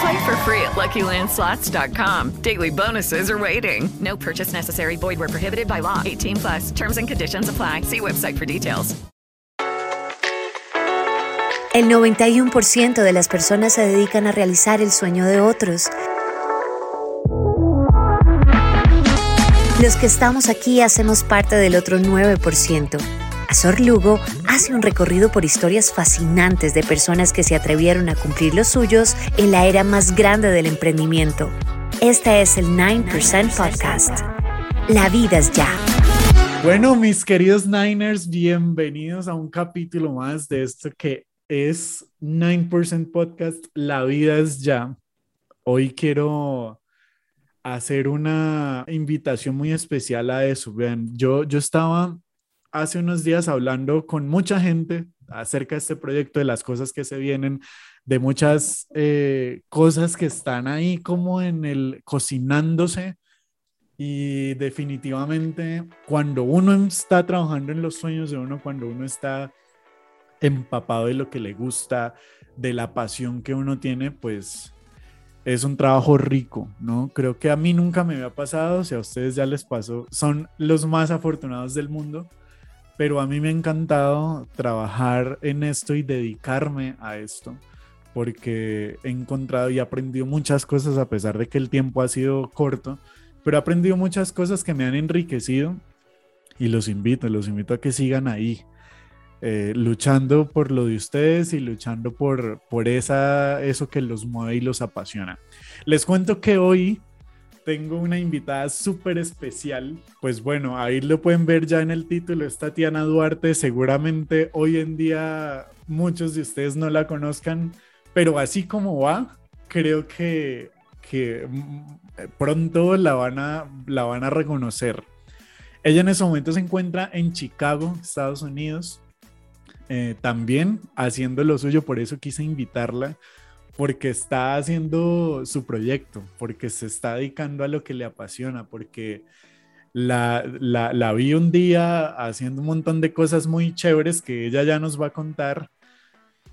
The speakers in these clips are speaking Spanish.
Play for free at LuckyLandSlots.com. Daily bonuses are waiting. No purchase necessary. Void where prohibited by law. 18 plus. Terms and conditions apply. See website for details. El 91% de las personas se dedican a realizar el sueño de otros. Los que estamos aquí hacemos parte del otro 9%. Azor Lugo hace un recorrido por historias fascinantes de personas que se atrevieron a cumplir los suyos en la era más grande del emprendimiento. Este es el 9% Podcast. La vida es ya. Bueno, mis queridos Niners, bienvenidos a un capítulo más de esto que es 9% Podcast. La vida es ya. Hoy quiero hacer una invitación muy especial a eso. Vean, yo, yo estaba hace unos días hablando con mucha gente acerca de este proyecto, de las cosas que se vienen, de muchas eh, cosas que están ahí como en el cocinándose. Y definitivamente cuando uno está trabajando en los sueños de uno, cuando uno está empapado de lo que le gusta, de la pasión que uno tiene, pues es un trabajo rico, ¿no? Creo que a mí nunca me había pasado, si a ustedes ya les pasó, son los más afortunados del mundo, pero a mí me ha encantado trabajar en esto y dedicarme a esto, porque he encontrado y aprendido muchas cosas a pesar de que el tiempo ha sido corto, pero he aprendido muchas cosas que me han enriquecido y los invito, los invito a que sigan ahí. Eh, luchando por lo de ustedes y luchando por, por esa, eso que los mueve y los apasiona. Les cuento que hoy tengo una invitada súper especial. Pues bueno, ahí lo pueden ver ya en el título, es Tatiana Duarte. Seguramente hoy en día muchos de ustedes no la conozcan, pero así como va, creo que, que pronto la van, a, la van a reconocer. Ella en ese momento se encuentra en Chicago, Estados Unidos. Eh, también haciendo lo suyo, por eso quise invitarla, porque está haciendo su proyecto, porque se está dedicando a lo que le apasiona, porque la, la, vi un día haciendo un montón de cosas muy chéveres que ella ya nos va a contar,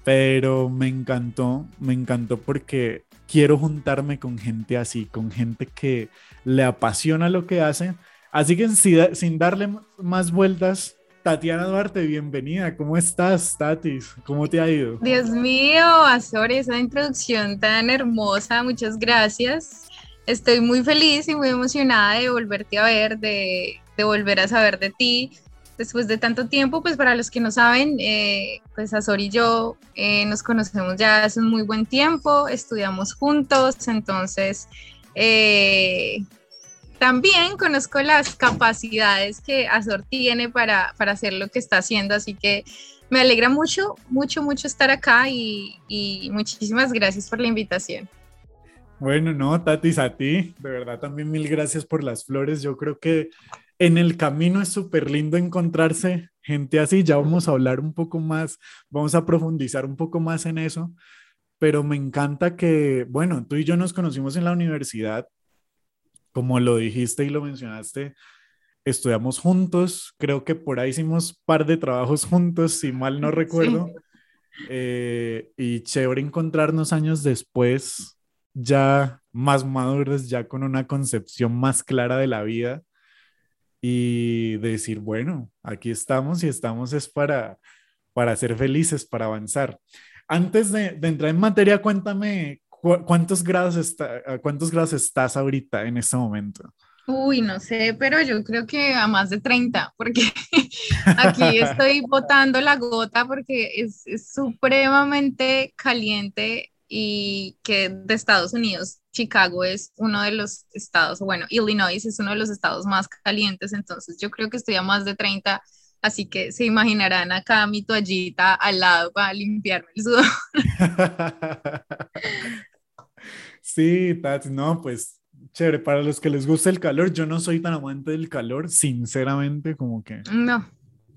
pero me encantó, me encantó porque quiero juntarme con gente así, con gente que le apasiona lo que hace. Así que sin, sin darle más vueltas, Tatiana Duarte, bienvenida. ¿Cómo estás, Tatis? ¿Cómo te ha ido? Dios mío, Azor, esa introducción tan hermosa, muchas gracias. Estoy muy feliz y muy emocionada de volverte a ver, de, volver a saber de ti. Después de tanto tiempo, pues para los que no saben, eh, pues Azor y yo eh, nos conocemos ya hace un muy buen tiempo, estudiamos juntos, entonces eh, también conozco las capacidades que Azor tiene para, para, hacer lo que está haciendo, así que me alegra mucho, mucho, mucho estar acá y, y muchísimas gracias por la invitación. Bueno, no, Tatis, a ti, de verdad también mil gracias por las flores. Yo creo que en el camino es súper lindo encontrarse gente así. Ya vamos a hablar un poco más, vamos a profundizar un poco más en eso, pero me encanta que, bueno, tú y yo nos conocimos en la universidad como lo dijiste y lo mencionaste, estudiamos juntos, creo que por ahí hicimos par de trabajos juntos, si mal no recuerdo. Eh, y chévere encontrarnos años después, ya más maduros, ya con una concepción más clara de la vida y decir, bueno, aquí estamos y estamos es para, para ser felices, para avanzar. Antes de, entrar en materia, cuéntame cuántos grados, está, cuántos grados estás ahorita en este momento. Uy, no sé, pero yo creo que a más de 30, porque aquí estoy botando la gota porque es, supremamente caliente y que de Estados Unidos, Chicago es uno de los estados, bueno, Illinois es uno de los estados más calientes, entonces yo creo que estoy a más de 30, así que se imaginarán acá mi toallita al lado para limpiarme el sudor. sí, Tati, no, pues chévere, para los que les gusta el calor, yo no soy tan amante del calor, sinceramente, como que... No,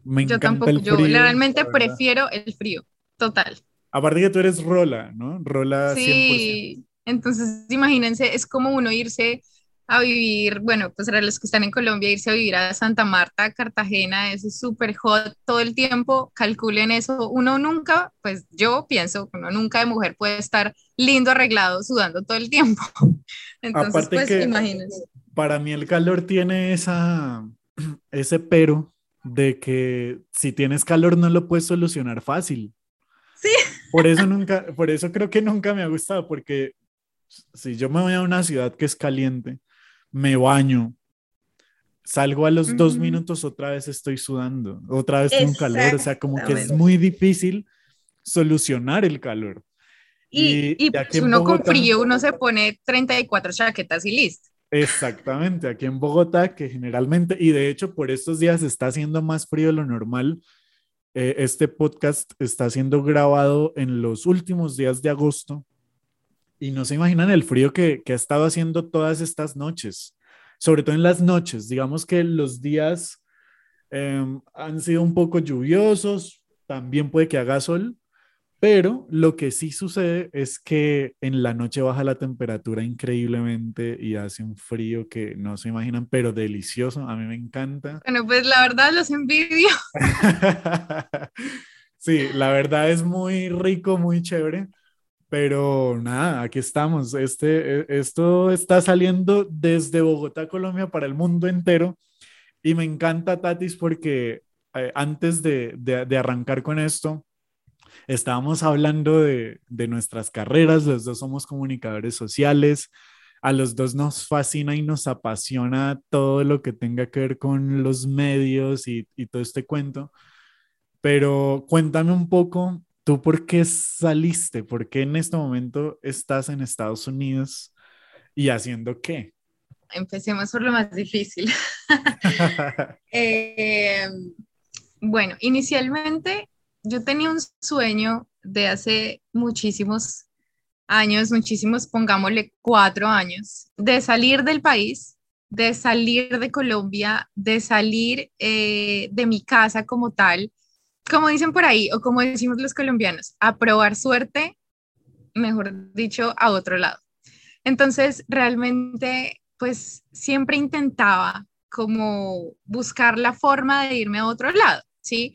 me encanta yo tampoco, el frío, yo realmente prefiero el frío, total. Aparte que tú eres rola, ¿no? Rola sí, entonces imagínense, es como uno irse a vivir, bueno, pues para los que están en Colombia, irse a vivir a Santa Marta, Cartagena, es súper hot todo el tiempo, calculen eso, uno nunca, pues yo pienso, uno nunca de mujer puede estar lindo, arreglado, sudando todo el tiempo. Entonces, pues imagínense. Para mí el calor tiene esa, ese pero de que si tienes calor no lo puedes solucionar fácil. Sí. Por eso nunca, por eso creo que nunca me ha gustado, porque si yo me voy a una ciudad que es caliente, me baño, salgo a los dos minutos, otra vez estoy sudando, otra vez tengo calor, o sea, como que es muy difícil solucionar el calor. Y, y, pues uno con frío, uno se pone 34 chaquetas y listo. Exactamente, aquí en Bogotá, que generalmente, y de hecho por estos días está haciendo más frío de lo normal, eh, este podcast está siendo grabado en los últimos días de agosto y no se imaginan el frío que, que ha estado haciendo todas estas noches, sobre todo en las noches. Digamos que los días em, han sido un poco lluviosos, también puede que haga sol, pero lo que sí sucede es que en la noche baja la temperatura increíblemente y hace un frío que no se imaginan, pero delicioso. A mí me encanta. Bueno, pues la verdad los envidio. sí, la verdad es muy rico, muy chévere. Pero nada, aquí estamos. Este, e, esto está saliendo desde Bogotá, Colombia, para el mundo entero. Y me encanta, Tatis, porque eh, antes de, de, arrancar con esto, estábamos hablando de, de nuestras carreras. Los dos somos comunicadores sociales. A los dos nos fascina y nos apasiona todo lo que tenga que ver con los medios y, y todo este cuento. Pero cuéntame un poco ¿Tú por qué saliste? ¿Por qué en este momento estás en Estados Unidos y haciendo qué? Empecemos por lo más difícil. Eh, bueno, inicialmente yo tenía un sueño de hace muchísimos años, muchísimos, pongámosle cuatro años, de salir del país, de salir de Colombia, de salir eh, de mi casa como tal como dicen por ahí, o como decimos los colombianos, a probar suerte, mejor dicho, a otro lado. Entonces, realmente, pues siempre intentaba como buscar la forma de irme a otro lado, ¿sí?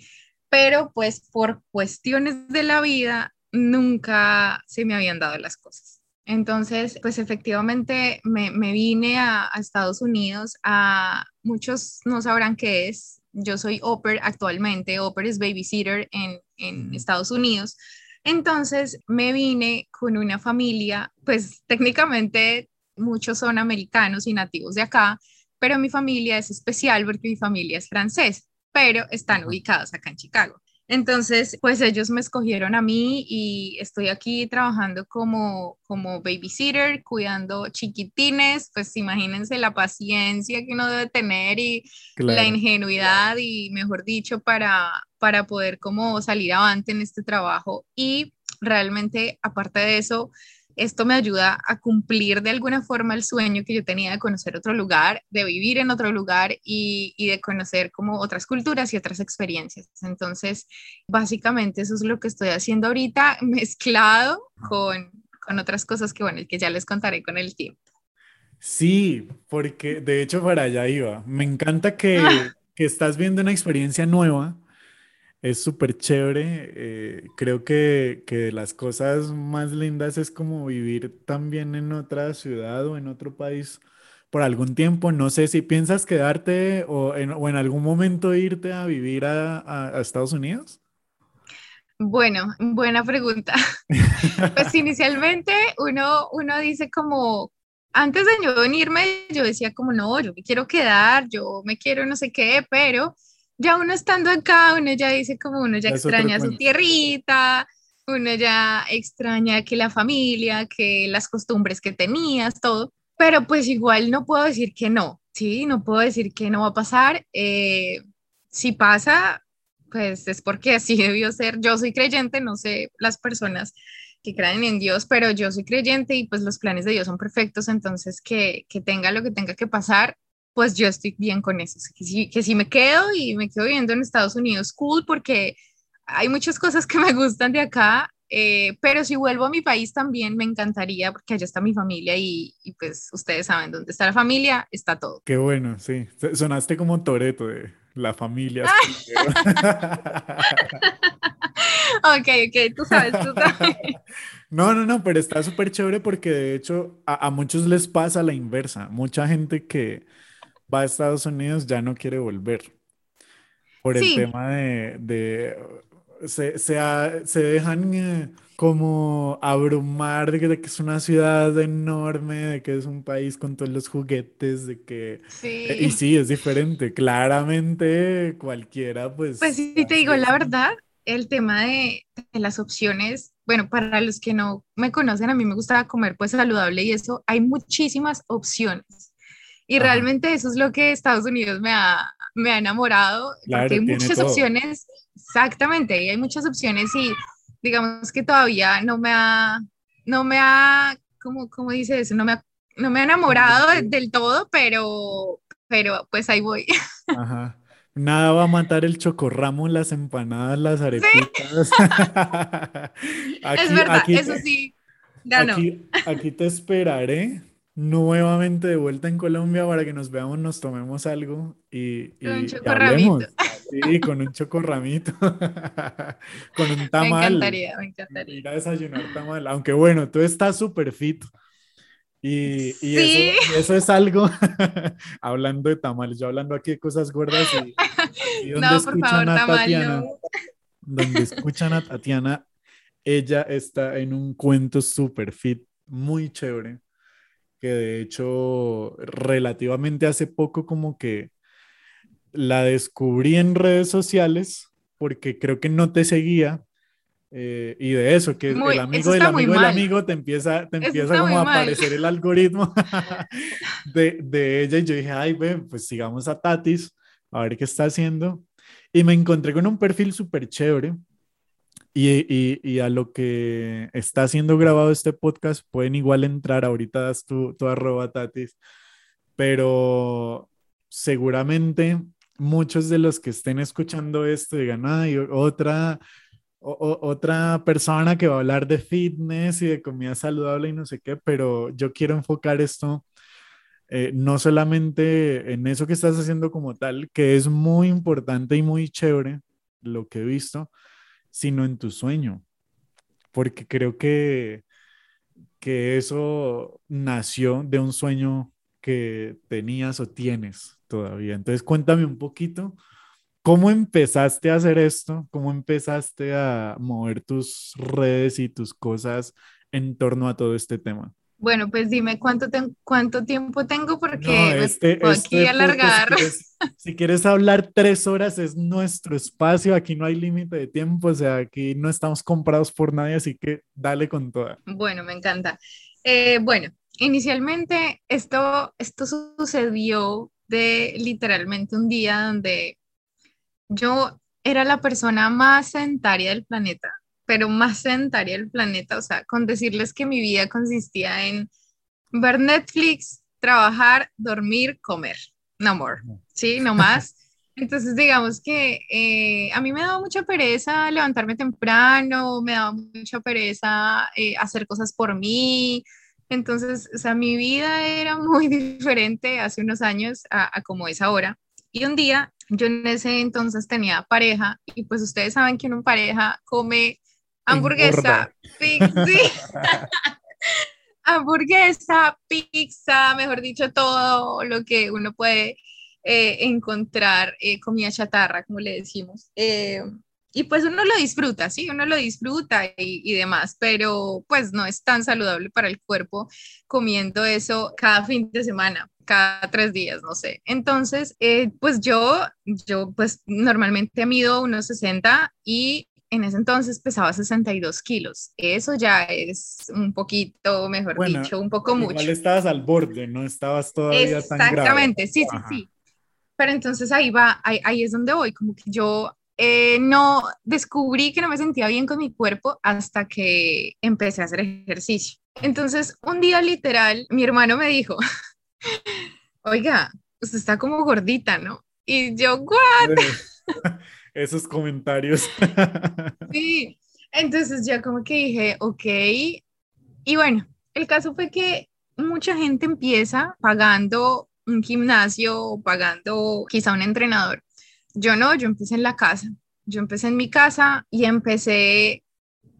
Pero pues por cuestiones de la vida, nunca se me habían dado las cosas. Entonces, pues efectivamente me, vine a, Estados Unidos, a muchos no sabrán qué es, yo soy Oper actualmente, Oper es babysitter en, en Estados Unidos. Entonces me vine con una familia, pues técnicamente muchos son americanos y nativos de acá, pero mi familia es especial porque mi familia es francés, pero están ubicados acá en Chicago. Entonces, pues ellos me escogieron a mí y estoy aquí trabajando como, como babysitter, cuidando chiquitines, pues imagínense la paciencia que uno debe tener y la ingenuidad y, mejor dicho, para, para poder como salir avante en este trabajo. Y realmente, aparte de eso, esto me ayuda a cumplir de alguna forma el sueño que yo tenía de conocer otro lugar, de vivir en otro lugar y, de conocer como otras culturas y otras experiencias. Entonces, básicamente eso es lo que estoy haciendo ahorita, mezclado con, con otras cosas que, bueno, que ya les contaré con el tiempo. Sí, porque de hecho para allá iba. Me encanta que, que estás viendo una experiencia nueva. Es súper chévere. eh, creo que, que de las cosas más lindas es como vivir también en otra ciudad o en otro país por algún tiempo. No sé si piensas quedarte o en, o en algún momento irte a vivir a, a- a Estados Unidos. Bueno, buena pregunta. Pues inicialmente uno, uno dice como, antes de yo venirme, yo decía como, no, yo me quiero quedar, yo me quiero no sé qué, pero ya uno estando acá, uno ya dice como uno ya es extraña su tierrita, uno ya extraña que la familia, que las costumbres que tenías, todo, pero pues igual no puedo decir que no, ¿sí? No puedo decir que no va a pasar. eh, si pasa, pues es porque así debió ser. Yo soy creyente, no sé las personas que creen en Dios, pero yo soy creyente y pues los planes de Dios son perfectos, entonces que, que tenga lo que tenga que pasar, pues yo estoy bien con eso. Que si, que si me quedo y me quedo viviendo en Estados Unidos, cool, porque hay muchas cosas que me gustan de acá, eh, pero si vuelvo a mi país también me encantaría, porque allá está mi familia y, y pues ustedes saben, dónde está la familia, está todo. Qué bueno, sí. Sonaste como Toreto de la familia. primero. Ok, ok, tú sabes, tú sabes. No, no, no, pero está súper chévere porque de hecho a, a muchos les pasa la inversa. Mucha gente que va a Estados Unidos ya no quiere volver por el Sí. tema de, de se, se, ha- se dejan eh, como abrumar de que, de que es una ciudad enorme, de que es un país con todos los juguetes, de que... eh, Y Sí. sí, es diferente. Claramente cualquiera, pues... Pues sí, te digo la verdad, el tema de, de las opciones, bueno, para los que no me conocen, a mí me gusta comer pues saludable y eso, hay muchísimas opciones. Y Ajá. realmente eso es lo que Estados Unidos me ha, me ha enamorado, Claro, porque hay muchas todo. opciones, exactamente, y hay muchas opciones y digamos que todavía no me ha, no me ha, ¿cómo, cómo dice eso? No me ha, no me ha enamorado de- del todo, pero, pero pues ahí voy. Ajá. Nada va a matar el chocorramo, las empanadas, las arepitas. es Aquí, verdad, aquí, eso sí, ganó. aquí, aquí te esperaré nuevamente de vuelta en Colombia para que nos veamos, nos tomemos algo y, Con un y chocorramito. hablemos. Sí, con un chocorramito. Con un Me tamal. encantaría, me encantaría. Ir a desayunar tamal. Aunque bueno, tú estás súper fit. Y, y Sí. eso, y eso es algo, hablando de tamales, yo hablando aquí de cosas gordas y, y donde No, por escuchan favor, a tamal, Tatiana, no. donde escuchan a Tatiana, ella está en un cuento súper fit, muy chévere, que de hecho relativamente hace poco como que la descubrí en redes sociales porque creo que no te seguía. eh, y de eso, que Muy- el amigo del amigo del amigo te empieza, te Eso empieza como a mal. aparecer el algoritmo de, de ella. Y yo dije, ay, ve, pues sigamos a Tatis, a ver qué está haciendo. Y me encontré con un perfil súper chévere. Y, a lo que está siendo grabado este podcast, pueden igual entrar. Ahorita das tu, tu arroba Tatis. Pero seguramente muchos de los que estén escuchando esto digan, ay, otra, otra persona que va a hablar de fitness y de comida saludable y no sé qué, pero yo quiero enfocar esto eh, no solamente en eso que estás haciendo como tal, que es muy importante y muy chévere lo que he visto, sino en tu sueño, porque creo que, que eso nació de un sueño que tenías o tienes todavía. Entonces cuéntame un poquito. ¿Cómo empezaste a hacer esto? ¿Cómo empezaste a mover tus redes y tus cosas en torno a todo este tema? Bueno, pues dime cuánto, ten- cuánto tiempo tengo porque No, me este, puedo este aquí alargar. podcast, Si quieres, si quieres hablar tres horas, es nuestro espacio. Aquí no hay límite de tiempo, o sea, aquí no estamos comprados por nadie, así que dale con toda. Bueno, me encanta. Eh, bueno, inicialmente esto, esto sucedió de literalmente un día donde yo era la persona más sedentaria del planeta, pero más sedentaria del planeta, o sea, con decirles que mi vida consistía en ver Netflix, trabajar, dormir, comer, no more, ¿sí? No más. Entonces, digamos que eh, a mí me daba mucha pereza levantarme temprano, me daba mucha pereza eh, hacer cosas por mí, Entonces, o sea, mi vida era muy diferente hace unos años a, como es ahora. Y un día, yo en ese entonces tenía pareja y pues ustedes saben que en pareja come hamburguesa, pizza, hamburguesa, pizza, mejor dicho, todo lo que uno puede eh, encontrar, eh, comida chatarra, como le decimos. Eh, y pues uno lo disfruta, sí, uno lo disfruta y, y, demás, pero pues no es tan saludable para el cuerpo comiendo eso cada fin de semana, cada tres días, no sé. Entonces, eh, pues yo, yo pues normalmente mido unos 60 y en ese entonces pesaba 62 kilos. Eso ya es un poquito, mejor dicho, un poco mucho. Igual estabas al borde, no estabas todavía tan grave. Exactamente, sí, sí, sí. Pero entonces ahí va, ahí, ahí es donde voy, como que yo eh, no descubrí que no me sentía bien con mi cuerpo hasta que empecé a hacer ejercicio. Entonces, un día literal, mi hermano me dijo, oiga, usted está como gordita, ¿no? Y yo, ¿what? Esos comentarios. sí, entonces ya como que dije, ok. Y bueno, el caso fue que mucha gente empieza pagando un gimnasio pagando quizá un entrenador yo no, yo empecé en la casa. Yo empecé en mi casa y empecé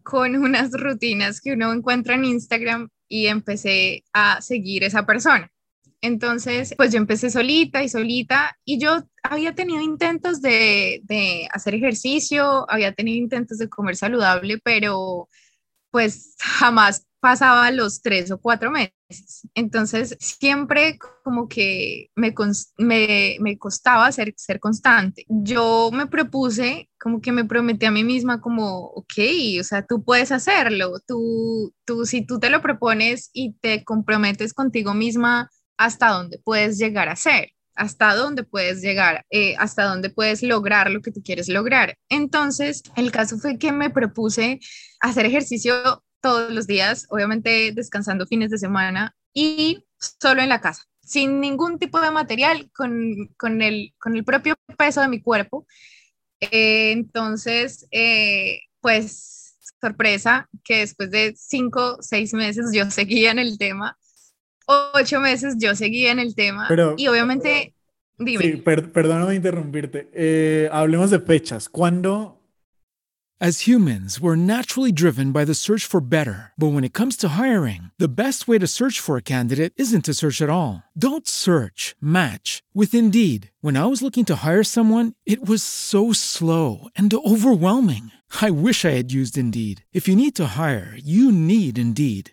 con unas rutinas que uno encuentra en Instagram y empecé a seguir esa persona. Entonces, pues yo empecé solita y solita y yo había tenido intentos de, de, hacer ejercicio, había tenido intentos de comer saludable, pero pues jamás pasaba los tres o cuatro meses. Entonces, siempre como que me, me, me, costaba ser, ser constante. Yo me propuse, como que me prometí a mí misma como, ok, o sea, tú puedes hacerlo, tú, tú, si tú te lo propones y te comprometes contigo misma, hasta dónde puedes llegar a ser hasta dónde puedes llegar, eh, hasta dónde puedes lograr lo que tú quieres lograr. Entonces, el caso fue que me propuse hacer ejercicio todos los días, obviamente descansando fines de semana y solo en la casa, sin ningún tipo de material, con, con, el, con el propio peso de mi cuerpo. Eh, entonces, eh, pues sorpresa que después de cinco, seis meses yo seguía en el tema, ocho meses yo seguía en el tema y obviamente... Dime. Sí, perdóname interrumpirte. Eh, hablemos de fechas. ¿Cuándo As humans, we're naturally driven by the search for better. But when it comes to hiring, the best way to search for a candidate isn't to search at all. Don't search, match with Indeed. When I was looking to hire someone, it was so slow and overwhelming. I wish I had used Indeed. If you need to hire, you need Indeed.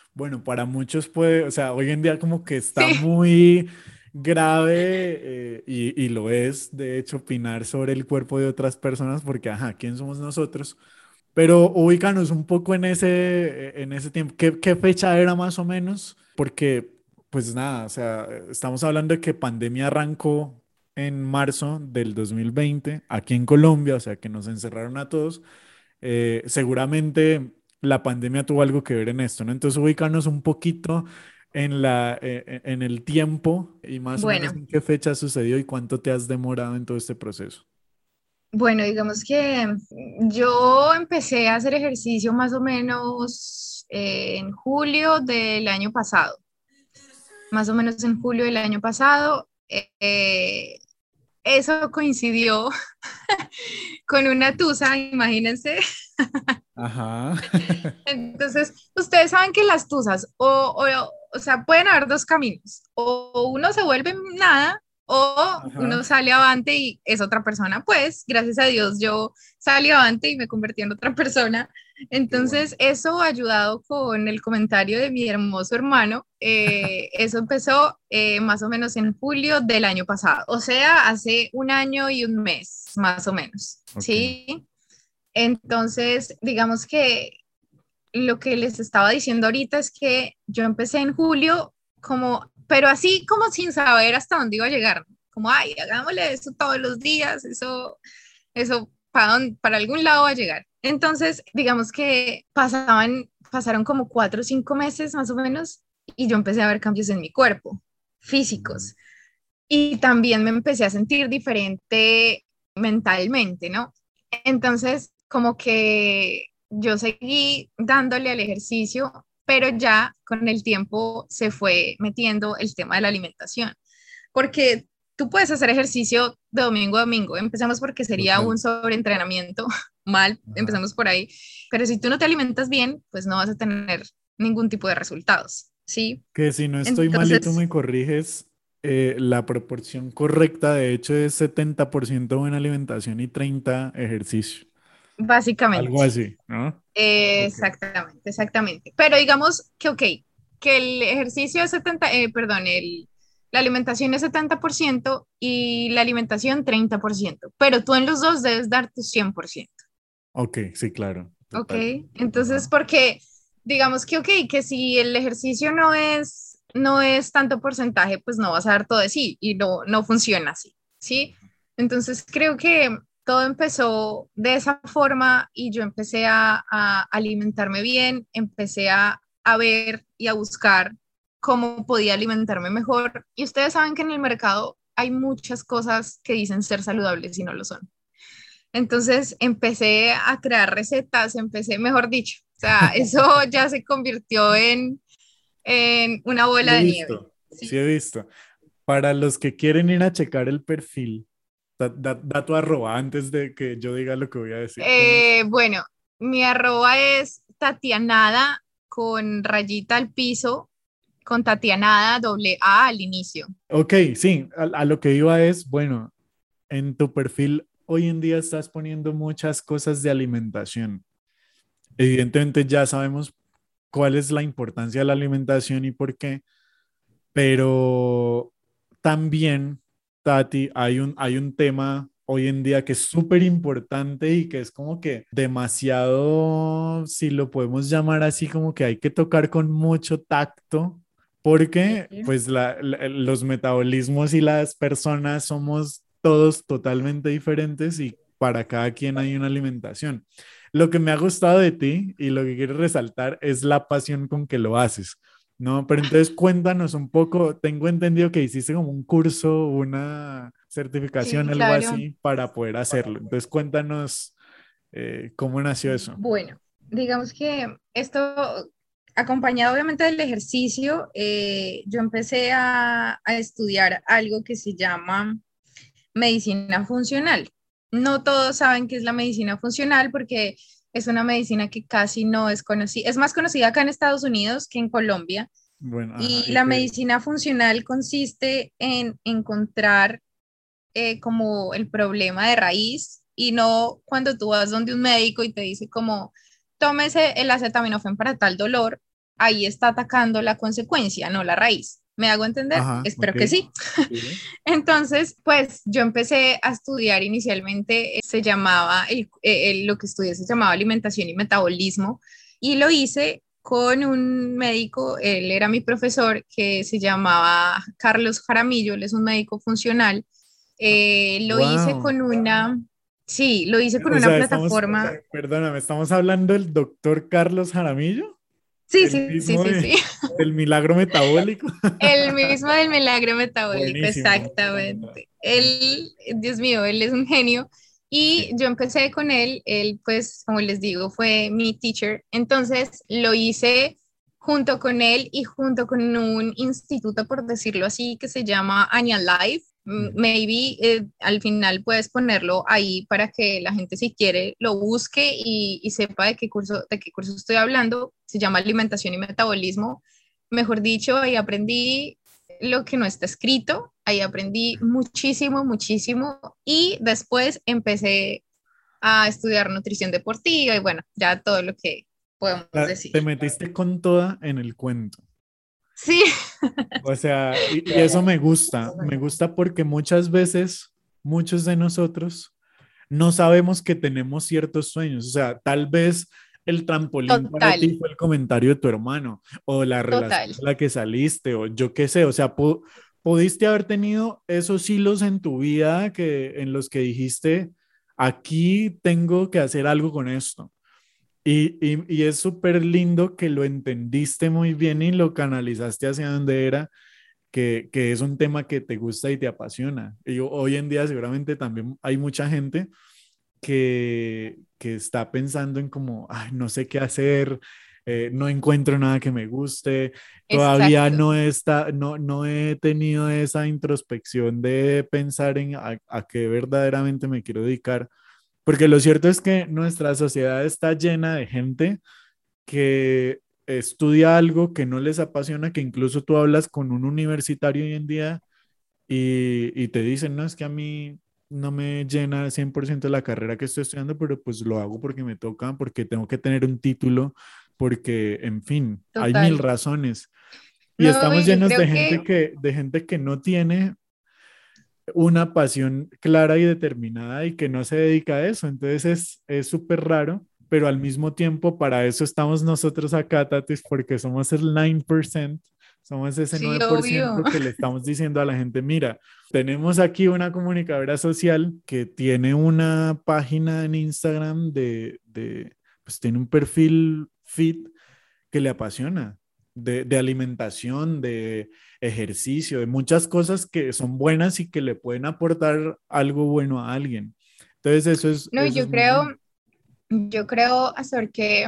bueno, para muchos puede, o sea, hoy en día como que está sí. muy grave eh, y, y, lo es, de hecho, opinar sobre el cuerpo de otras personas, porque, ajá, ¿quién somos nosotros? Pero ubícanos un poco en ese, en ese tiempo. ¿Qué, ¿Qué, fecha era más o menos? Porque, pues nada, o sea, estamos hablando de que pandemia arrancó en marzo del 2020 aquí en Colombia, o sea, que nos encerraron a todos. Eh, seguramente la pandemia tuvo algo que ver en esto, ¿no? Entonces, ubícanos un poquito en, la, eh, en el tiempo y más bueno. o menos en qué fecha sucedió y cuánto te has demorado en todo este proceso. Bueno, digamos que yo empecé a hacer ejercicio más o menos en julio del año pasado. más o menos en julio del año pasado. Eh, eso coincidió con una tusa, imagínense. Ajá. Entonces, ustedes saben que las tusas, o, o, o sea, pueden haber dos caminos, o uno se vuelve nada o uno sale avante y es otra persona. Pues, gracias a Dios, yo salí avante y me convertí en otra persona. Entonces, eso ha ayudado con el comentario de mi hermoso hermano. Eh, eso empezó eh, más o menos en julio del año pasado, o sea, hace un año y un mes, más o menos. ¿Sí? Entonces, digamos que lo que les estaba diciendo ahorita es que yo empecé en julio como pero así como sin saber hasta dónde iba a llegar, como, ay, hagámosle eso todos los días, eso, eso, para, para algún lado va a llegar. Entonces, digamos que pasaban, pasaron como cuatro o cinco meses más o menos y yo empecé a ver cambios en mi cuerpo, físicos. Y también me empecé a sentir diferente mentalmente, ¿no? Entonces, como que yo seguí dándole al ejercicio pero ya con el tiempo se fue metiendo el tema de la alimentación, porque tú puedes hacer ejercicio de domingo a domingo, empezamos porque sería un sobreentrenamiento, mal, empezamos por ahí, pero si tú no te alimentas bien, pues no vas a tener ningún tipo de resultados, ¿sí? Que si no estoy mal y tú me corriges, eh, la proporción correcta de hecho es 70% buena alimentación y 30 ejercicio. Básicamente. Algo así, ¿no? exactamente, exactamente. Pero digamos que, ok, que el ejercicio es 70, eh, perdón, el, la alimentación es 70% y la alimentación 30%, pero tú en los dos debes dar tu 100%. Ok, sí, claro. Ok, entonces porque digamos que, ok, que si el ejercicio no es, no es tanto porcentaje, pues no vas a dar todo de sí y no, no funciona así, ¿sí? Entonces creo que todo empezó de esa forma y yo empecé a, alimentarme bien, empecé a, a, ver y a buscar cómo podía alimentarme mejor. Y ustedes saben que en el mercado hay muchas cosas que dicen ser saludables y no lo son. Entonces empecé a crear recetas, empecé, mejor dicho, o sea, eso ya se convirtió en, en una bola de nieve. sí, he visto. Para los que quieren ir a checar el perfil, Da, tu arroba antes de que yo diga lo que voy a decir. Eh, bueno, mi arroba es Tatianada con rayita al piso, con Tatianada doble A al inicio. Ok, sí, a, lo que iba es, bueno, en tu perfil hoy en día estás poniendo muchas cosas de alimentación. Evidentemente ya sabemos cuál es la importancia de la alimentación y por qué, pero también Tati, hay un, hay un tema hoy en día que es súper importante y que es como que demasiado, si lo podemos llamar así, como que hay que tocar con mucho tacto, porque pues los metabolismos y las personas somos todos totalmente diferentes y para cada quien hay una alimentación. Lo que me ha gustado de ti y lo que quiero resaltar es la pasión con que lo haces. No, pero entonces cuéntanos un poco, tengo entendido que hiciste como un curso, una certificación, algo así, para poder hacerlo. Entonces cuéntanos eh, cómo nació eso. Bueno, digamos que esto, acompañado obviamente del ejercicio, eh, yo empecé a, a estudiar algo que se llama medicina funcional. No todos saben qué es la medicina funcional porque es una medicina que casi no es conocida, es más conocida acá en Estados Unidos que en Colombia. y la medicina funcional consiste en encontrar eh, como el problema de raíz y no cuando tú vas donde un médico y te dice como tómese el acetaminofén para tal dolor, ahí está atacando la consecuencia, no la raíz. ¿Me hago entender? Espero que sí. Entonces, pues yo empecé a estudiar inicialmente, eh, se llamaba, eh, lo que estudié se llamaba alimentación y metabolismo, y lo hice con un médico, él era mi profesor, que se llamaba Carlos Jaramillo, él es un médico funcional. Eh, lo hice con una, sí, lo hice con una plataforma. perdóname, ¿estamos hablando del doctor Carlos Jaramillo? Sí, sí, sí, sí, sí. El milagro metabólico. El mismo del milagro metabólico, exactamente. Él, Dios mío, él es un genio. Y yo empecé con él, él pues, como les digo, fue mi teacher. Entonces lo hice junto con él y junto con un instituto, por decirlo así, que se llama Anya Life. Maybe eh, al final puedes ponerlo ahí para que la gente si quiere lo busque y, y, sepa de qué, curso, de qué curso estoy hablando. Se llama Alimentación y Metabolismo. Mejor dicho, ahí aprendí lo que no está escrito, ahí aprendí muchísimo, muchísimo y después empecé a estudiar nutrición deportiva y bueno, ya todo lo que podemos decir. Te metiste con toda en el cuento. Sí. O sea, y, eso me gusta, me gusta. porque muchas veces, muchos de nosotros no sabemos que tenemos ciertos sueños, o sea, tal vez el trampolín para ti fue el comentario de tu hermano o la relación con la que saliste o yo qué sé, o sea, pudiste haber tenido esos hilos en tu vida que en los que dijiste, aquí tengo que hacer algo con esto. Y, y, es súper lindo que lo entendiste muy bien y lo canalizaste hacia donde era, que, que, es un tema que te gusta y te apasiona. Y hoy en día seguramente también hay mucha gente que, que está pensando en como, Ay, no sé qué hacer, eh, no encuentro nada que me guste, todavía no, está, no, no he tenido esa introspección de pensar en a, a qué verdaderamente me quiero dedicar porque lo cierto es que nuestra sociedad está llena de gente que estudia algo que no les apasiona, que incluso tú hablas con un universitario hoy en día y, y te dicen, no, es que a mí no me llena 100% la carrera que estoy estudiando, pero pues lo hago porque me toca, porque tengo que tener un título, porque, en fin, hay mil razones. Y estamos llenos de gente que... de gente que no tiene una pasión clara y determinada y que no se dedica a eso. Entonces es súper raro, pero al mismo tiempo para eso estamos nosotros acá, Tatis, porque somos el 9%, somos ese 9% que le estamos diciendo a la gente, mira, tenemos aquí una comunicadora social que tiene una página en Instagram de, de pues tiene un perfil fit que le apasiona, de, de alimentación, de ejercicio, de muchas cosas que son buenas y que le pueden aportar algo bueno a alguien. Entonces eso es... No, yo creo, yo creo, hacer que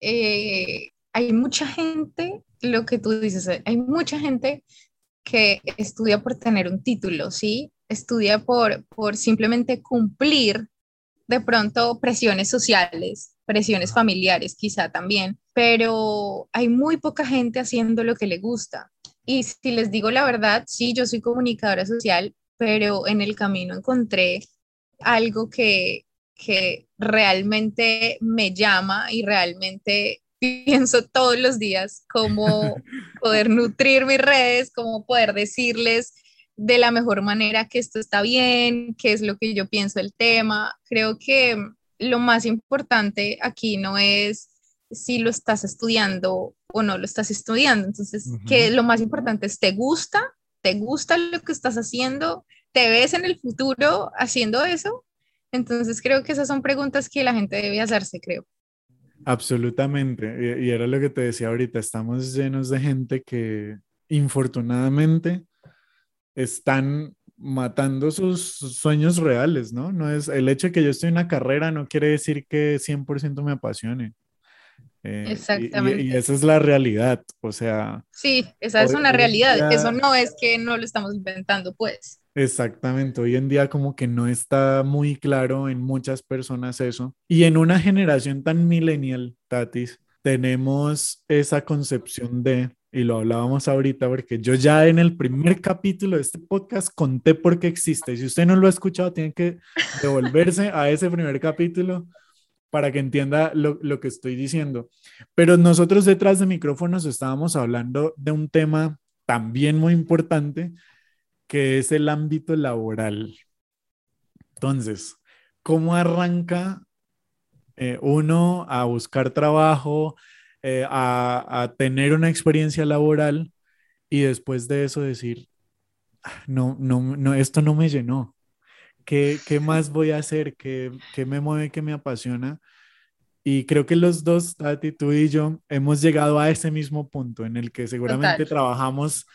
eh, hay mucha gente, lo que tú dices, hay mucha gente que estudia por tener un título, ¿sí? Estudia por, por simplemente cumplir de pronto presiones sociales, presiones familiares quizá también, pero hay muy poca gente haciendo lo que le gusta. Y si les digo la verdad, sí, yo soy comunicadora social, pero en el camino encontré algo que, que realmente me llama y realmente pienso todos los días cómo poder nutrir mis redes, cómo poder decirles de la mejor manera que esto está bien, qué es lo que yo pienso del tema. Creo que lo más importante aquí no es si lo estás estudiando o no lo estás estudiando. Entonces, que lo más importante es, ¿te gusta? ¿Te gusta lo que estás haciendo? ¿Te ves en el futuro haciendo eso? Entonces, creo que esas son preguntas que la gente debe hacerse, creo. Absolutamente. Y, era lo que te decía ahorita, estamos llenos de gente que infortunadamente están matando sus sueños reales, ¿no? No es el hecho de que yo estoy en una carrera no quiere decir que 100% me apasione. Eh, Exactamente. Y, esa es la realidad, o sea. Sí, esa es una realidad. Eso no es que no lo estamos inventando, pues. Exactamente, hoy en día como que no está muy claro en muchas personas eso. Y en una generación tan millennial, Tatis, tenemos esa concepción de, y lo hablábamos ahorita, porque yo ya en el primer capítulo de este podcast conté por qué existe. Si usted no lo ha escuchado, tiene que devolverse a ese primer capítulo para que entienda lo, lo, que estoy diciendo. Pero nosotros detrás de micrófonos estábamos hablando de un tema también muy importante, que es el ámbito laboral. Entonces, ¿cómo arranca eh, uno a buscar trabajo, eh, a, a, tener una experiencia laboral y después de eso decir, ah, no, no, no, esto no me llenó? ¿Qué, qué más voy a hacer? ¿Qué, ¿Qué, me mueve? ¿Qué me apasiona? Y creo que los dos, Tati, tú y yo, hemos llegado a ese mismo punto en el que seguramente trabajamos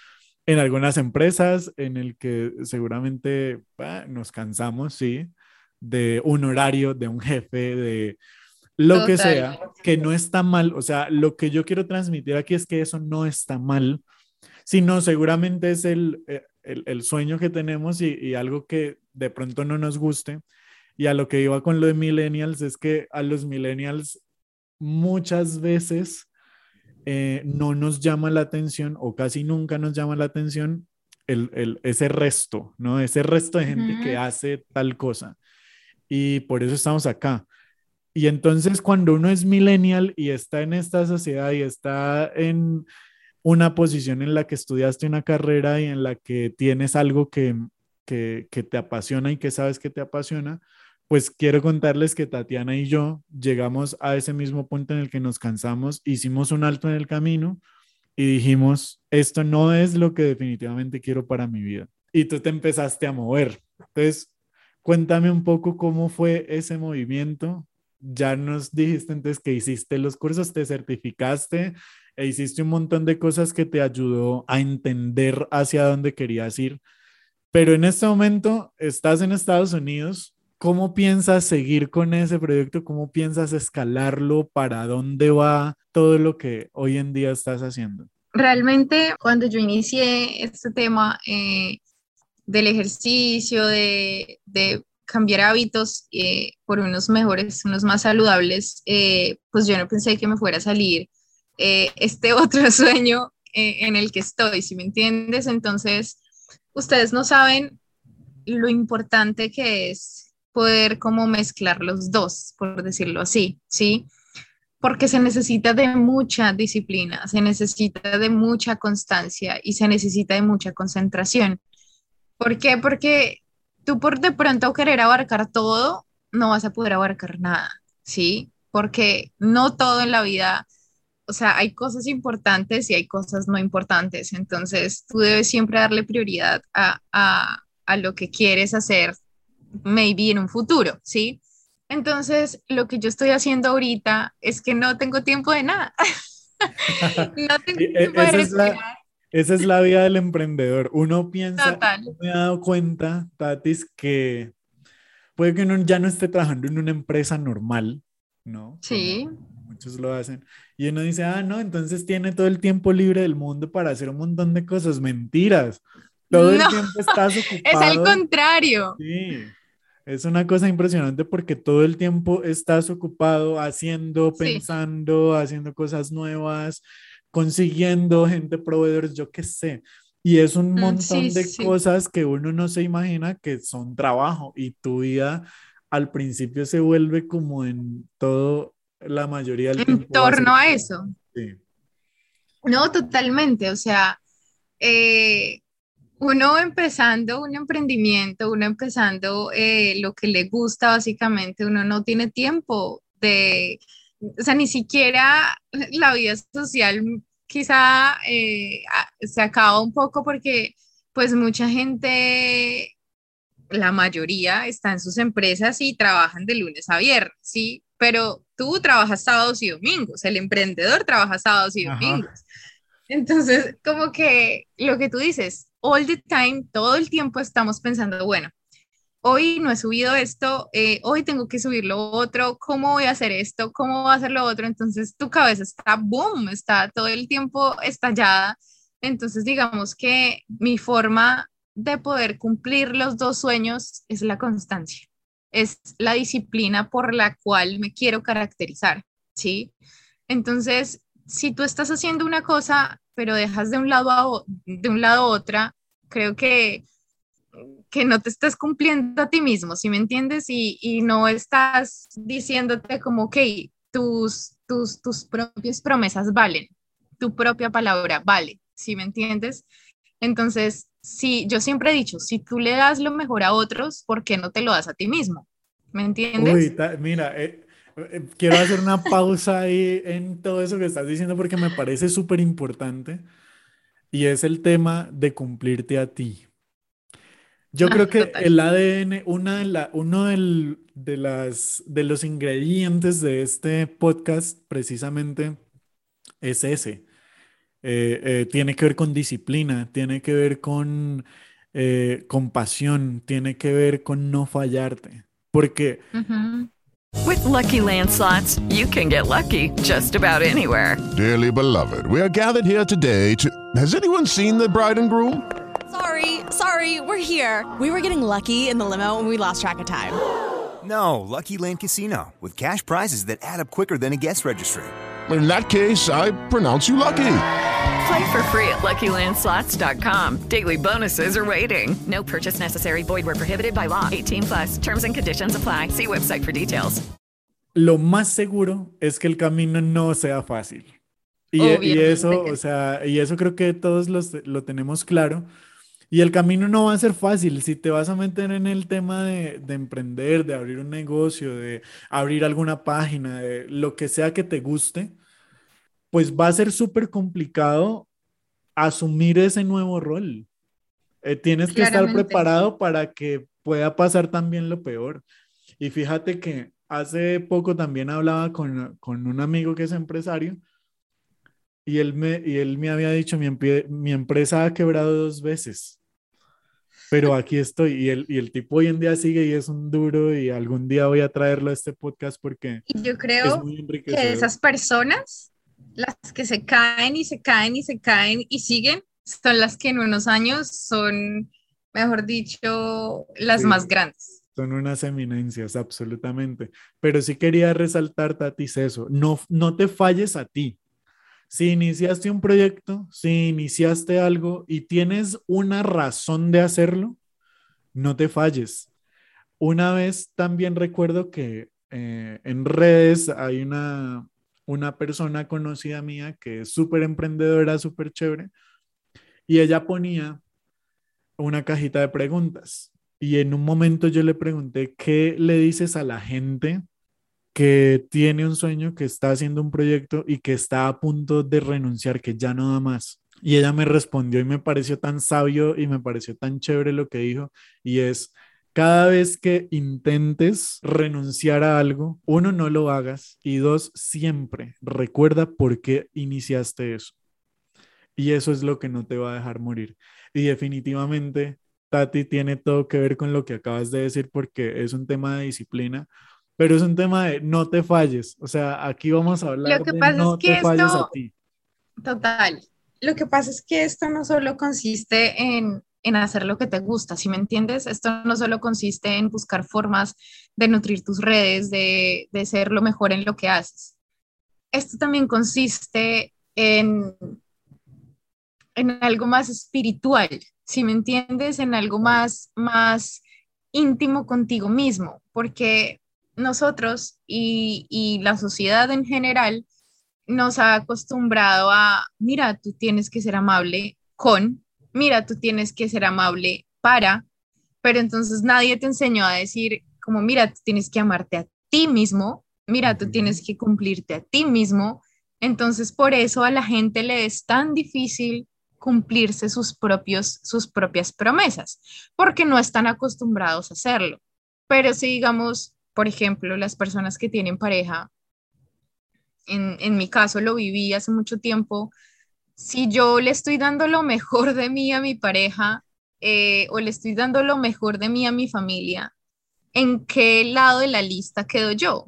en algunas empresas, en el que seguramente nos cansamos, sí, de un horario, de un jefe, de, lo que sea, que no está mal. O sea, lo que yo quiero transmitir aquí es que eso no está mal, sino seguramente es el, eh, el, el sueño que tenemos y, y algo que de pronto no nos guste. Y a lo que iba con lo de millennials es que a los millennials muchas veces eh, no nos llama la atención o casi nunca nos llama la atención el, el- ese resto, ¿no? Ese resto de gente que hace tal cosa. Y por eso estamos acá. Y entonces cuando uno es millennial y está en esta sociedad y está en una posición en la que estudiaste una carrera y en la que tienes algo que, que, que te apasiona y que sabes que te apasiona, pues quiero contarles que Tatiana y yo llegamos a ese mismo punto en el que nos cansamos, hicimos un alto en el camino y dijimos, esto no es lo que definitivamente quiero para mi vida. Y tú te empezaste a mover. Entonces, cuéntame un poco cómo fue ese movimiento. Ya nos dijiste entonces que hiciste los cursos, te certificaste e hiciste un montón de cosas que te ayudó a entender hacia dónde querías ir. Pero en este momento estás en Estados Unidos. ¿Cómo piensas seguir con ese proyecto? ¿Cómo piensas escalarlo? ¿Para dónde va todo lo que hoy en día estás haciendo? Realmente, cuando yo inicié este tema eh, del ejercicio, de, de cambiar hábitos eh, por unos mejores, unos más saludables, eh, pues yo no pensé que me fuera a salir eh, este otro sueño en el que estoy, si me entiendes. Entonces, ustedes no saben lo importante que es poder como mezclar los dos, por decirlo así, ¿sí? Porque se necesita de mucha disciplina, se necesita de mucha constancia y se necesita de mucha concentración. ¿Por qué? Porque tú por de pronto querer abarcar todo, no vas a poder abarcar nada, ¿sí? Porque no todo en la vida, o sea, hay cosas importantes y hay cosas no importantes. Entonces, tú debes siempre darle prioridad a, a, a lo que quieres hacer, maybe en un futuro, ¿sí? Entonces, lo que yo estoy haciendo ahorita es que no tengo tiempo de nada. no tengo Y, e- tiempo de esa, es la, respirar. Esa es la vida del emprendedor. Uno piensa, Total. yo me he dado cuenta, Tatis, que puede que uno ya no esté trabajando en una empresa normal, ¿no? Sí. Como muchos lo hacen. Y uno dice, ah, no, entonces tiene todo el tiempo libre del mundo para hacer un montón de cosas. Mentiras. Todo el No, tiempo estás Es ocupado. al contrario. Sí, es una cosa impresionante porque todo el tiempo estás ocupado haciendo, Sí. pensando, haciendo cosas nuevas, consiguiendo gente, proveedores, yo qué sé. Y es un Mm, montón sí, de sí. cosas que uno no se imagina que son trabajo y tu vida al principio se vuelve como en todo, la mayoría del En tiempo. ser torno a eso. Sí. No, totalmente. O sea, eh, uno empezando un emprendimiento, uno empezando eh, lo que le gusta, básicamente, uno no tiene tiempo de, o sea, ni siquiera la vida social quizá eh, se acaba un poco porque pues mucha gente, la mayoría está en sus empresas y trabajan de lunes a viernes, ¿sí? Pero tú trabajas sábados y domingos, el emprendedor trabaja sábados y Ajá. domingos. Entonces, como que lo que tú dices, all the time, todo el tiempo estamos pensando, bueno, hoy no he subido esto, eh, hoy tengo que subir lo otro, ¿cómo voy a hacer esto? ¿Cómo voy a hacer lo otro? Entonces tu cabeza está boom, está todo el tiempo estallada. Entonces digamos que mi forma de poder cumplir los dos sueños es la constancia, es la disciplina por la cual me quiero caracterizar, ¿sí? Entonces, si tú estás haciendo una cosa, pero dejas de un lado a, de un lado otra, creo que que no te estás cumpliendo a ti mismo, ¿sí me entiendes? Y, y no estás diciéndote como, ok, tus, tus, tus propias promesas valen, tu propia palabra vale, ¿sí me entiendes? Entonces, sí, yo siempre he dicho, si tú le das lo mejor a otros, ¿por qué no te lo das a ti mismo? ¿Me entiendes? Uy, ta- mira, eh, eh, quiero hacer una pausa ahí en todo eso que estás diciendo porque me parece súper importante y es el tema de cumplirte a ti. Yo Ah, creo que total. el ADN, una de la, uno del- de, las, de los ingredientes de este podcast precisamente es ese. Eh, eh, tiene que ver con disciplina, tiene que ver con eh, compasión, tiene que ver con no fallarte. Porque Ujú. With Lucky Land slots, you can get lucky just about anywhere. Dearly beloved, we are gathered here today to. Has anyone seen the bride and groom? Sorry, sorry, we're here. We were getting lucky in the limo and we lost track of time. No, Lucky Land Casino, with cash prizes that add up quicker than a guest registry. In that case, I pronounce you lucky. Play for free at LuckyLandSlots.com. Daily bonuses are waiting. No purchase necessary. Void where prohibited by law. 18 plus. Terms and conditions apply. See website for details. Lo más seguro es que el camino no sea fácil. Y, y eso, o sea, y eso creo que todos los, lo tenemos claro. Y el camino no va a ser fácil. Si te vas a meter en el tema de, de emprender, de abrir un negocio, de abrir alguna página, de lo que sea que te guste, pues va a ser súper complicado asumir ese nuevo rol. Eh, tienes que estar preparado para que pueda pasar también lo peor. Y fíjate que hace poco también hablaba con, con un amigo que es empresario y él me, y él me había dicho, mi, mi empresa ha quebrado dos veces, pero aquí estoy. Y el, y el tipo hoy en día sigue y es un duro y algún día voy a traerlo a este podcast porque Y yo es creo muy que esas personas, las que se caen y se caen y se caen y siguen, son las que en unos años son, mejor dicho, las Sí. más grandes. Son unas eminencias, absolutamente. Pero sí quería resaltar, Tatis, eso. No, no te falles a ti. Si iniciaste un proyecto, si iniciaste algo y tienes una razón de hacerlo, no te falles. Una vez también recuerdo que eh, en redes hay una, una persona conocida mía que es súper emprendedora, súper chévere, y ella ponía una cajita de preguntas. Y en un momento yo le pregunté, ¿qué le dices a la gente que tiene un sueño, que está haciendo un proyecto y que está a punto de renunciar, que ya no da más? Y ella me respondió y me pareció tan sabio y me pareció tan chévere lo que dijo. Y es, cada vez que intentes renunciar a algo, uno, no lo hagas y dos, siempre recuerda por qué iniciaste eso. Y eso es lo que no te va a dejar morir. Y definitivamente, Tati, tiene todo que ver con lo que acabas de decir porque es un tema de disciplina, pero es un tema de no te falles. O sea, aquí vamos a hablar Lo que de pasa no es que te falles a esto- ti. Total. Lo que pasa es que esto no solo consiste en, en hacer lo que te gusta, ¿sí me entiendes? Esto no solo consiste en buscar formas de nutrir tus redes, de, de ser lo mejor en lo que haces. Esto también consiste en, en algo más espiritual, ¿sí me entiendes? En algo más, más íntimo contigo mismo, porque nosotros y, y la sociedad en general nos ha acostumbrado a, mira, tú tienes que ser amable con, mira, tú tienes que ser amable para, pero entonces nadie te enseñó a decir como, mira, tú tienes que amarte a ti mismo, mira, tú tienes que cumplirte a ti mismo. Entonces, por eso a la gente le es tan difícil cumplirse sus, propios, sus propias promesas, porque no están acostumbrados a hacerlo. Pero si digamos, por ejemplo, las personas que tienen pareja, en, en mi caso lo viví hace mucho tiempo, si yo le estoy dando lo mejor de mí a mi pareja eh, o le estoy dando lo mejor de mí a mi familia, ¿en qué lado de la lista quedo yo?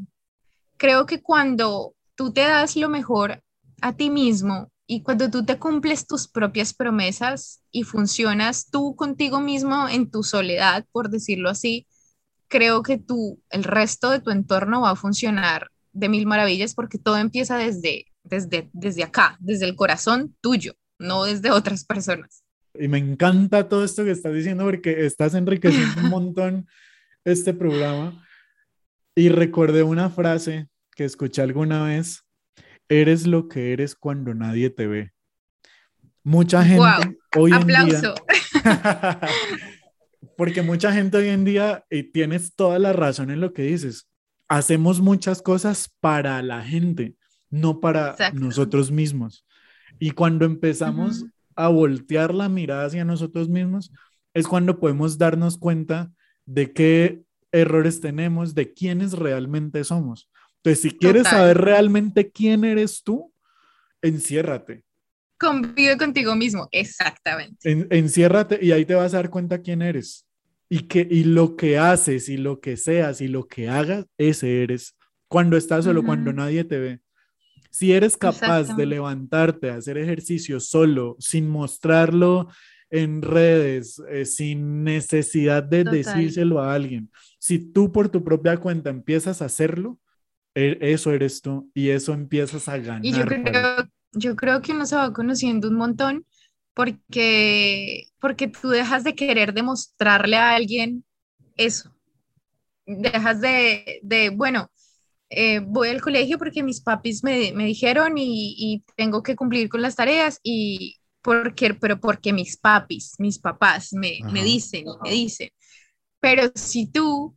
Creo que cuando tú te das lo mejor a ti mismo y cuando tú te cumples tus propias promesas y funcionas tú contigo mismo en tu soledad, por decirlo así, creo que tú, el resto de tu entorno va a funcionar de mil maravillas porque todo empieza desde, desde, desde acá, desde el corazón tuyo, no desde otras personas. Y me encanta todo esto que estás diciendo porque estás enriqueciendo un montón este programa. Y recordé una frase que escuché alguna vez, eres lo que eres cuando nadie te ve. Mucha gente Wow, hoy en aplauso. día, porque mucha gente hoy en día, y tienes toda la razón en lo que dices, hacemos muchas cosas para la gente, no para Exacto. nosotros mismos. Y cuando empezamos a voltear la mirada hacia nosotros mismos, es cuando podemos darnos cuenta de qué errores tenemos, de quiénes realmente somos. Entonces, si quieres Total. saber realmente quién eres tú, enciérrate. Convive contigo mismo, exactamente. En- enciérrate y ahí te vas a dar cuenta quién eres. Y, que, y lo que haces y lo que seas y lo que hagas, ese eres. cuando estás solo, cuando nadie te ve. Si eres capaz de levantarte, hacer ejercicio solo, sin mostrarlo en redes, eh, sin necesidad de Total. decírselo a alguien, si tú por tu propia cuenta empiezas a hacerlo, e- eso eres tú y eso empiezas a ganar. Y yo para creo, yo creo que uno se va conociendo un montón porque, porque tú dejas de querer demostrarle a alguien eso. Dejas de, de bueno, eh, voy al colegio porque mis papis me, me dijeron y, y tengo que cumplir con las tareas y porque, pero porque mis papis, mis papás me, me dicen me dicen. Pero si tú,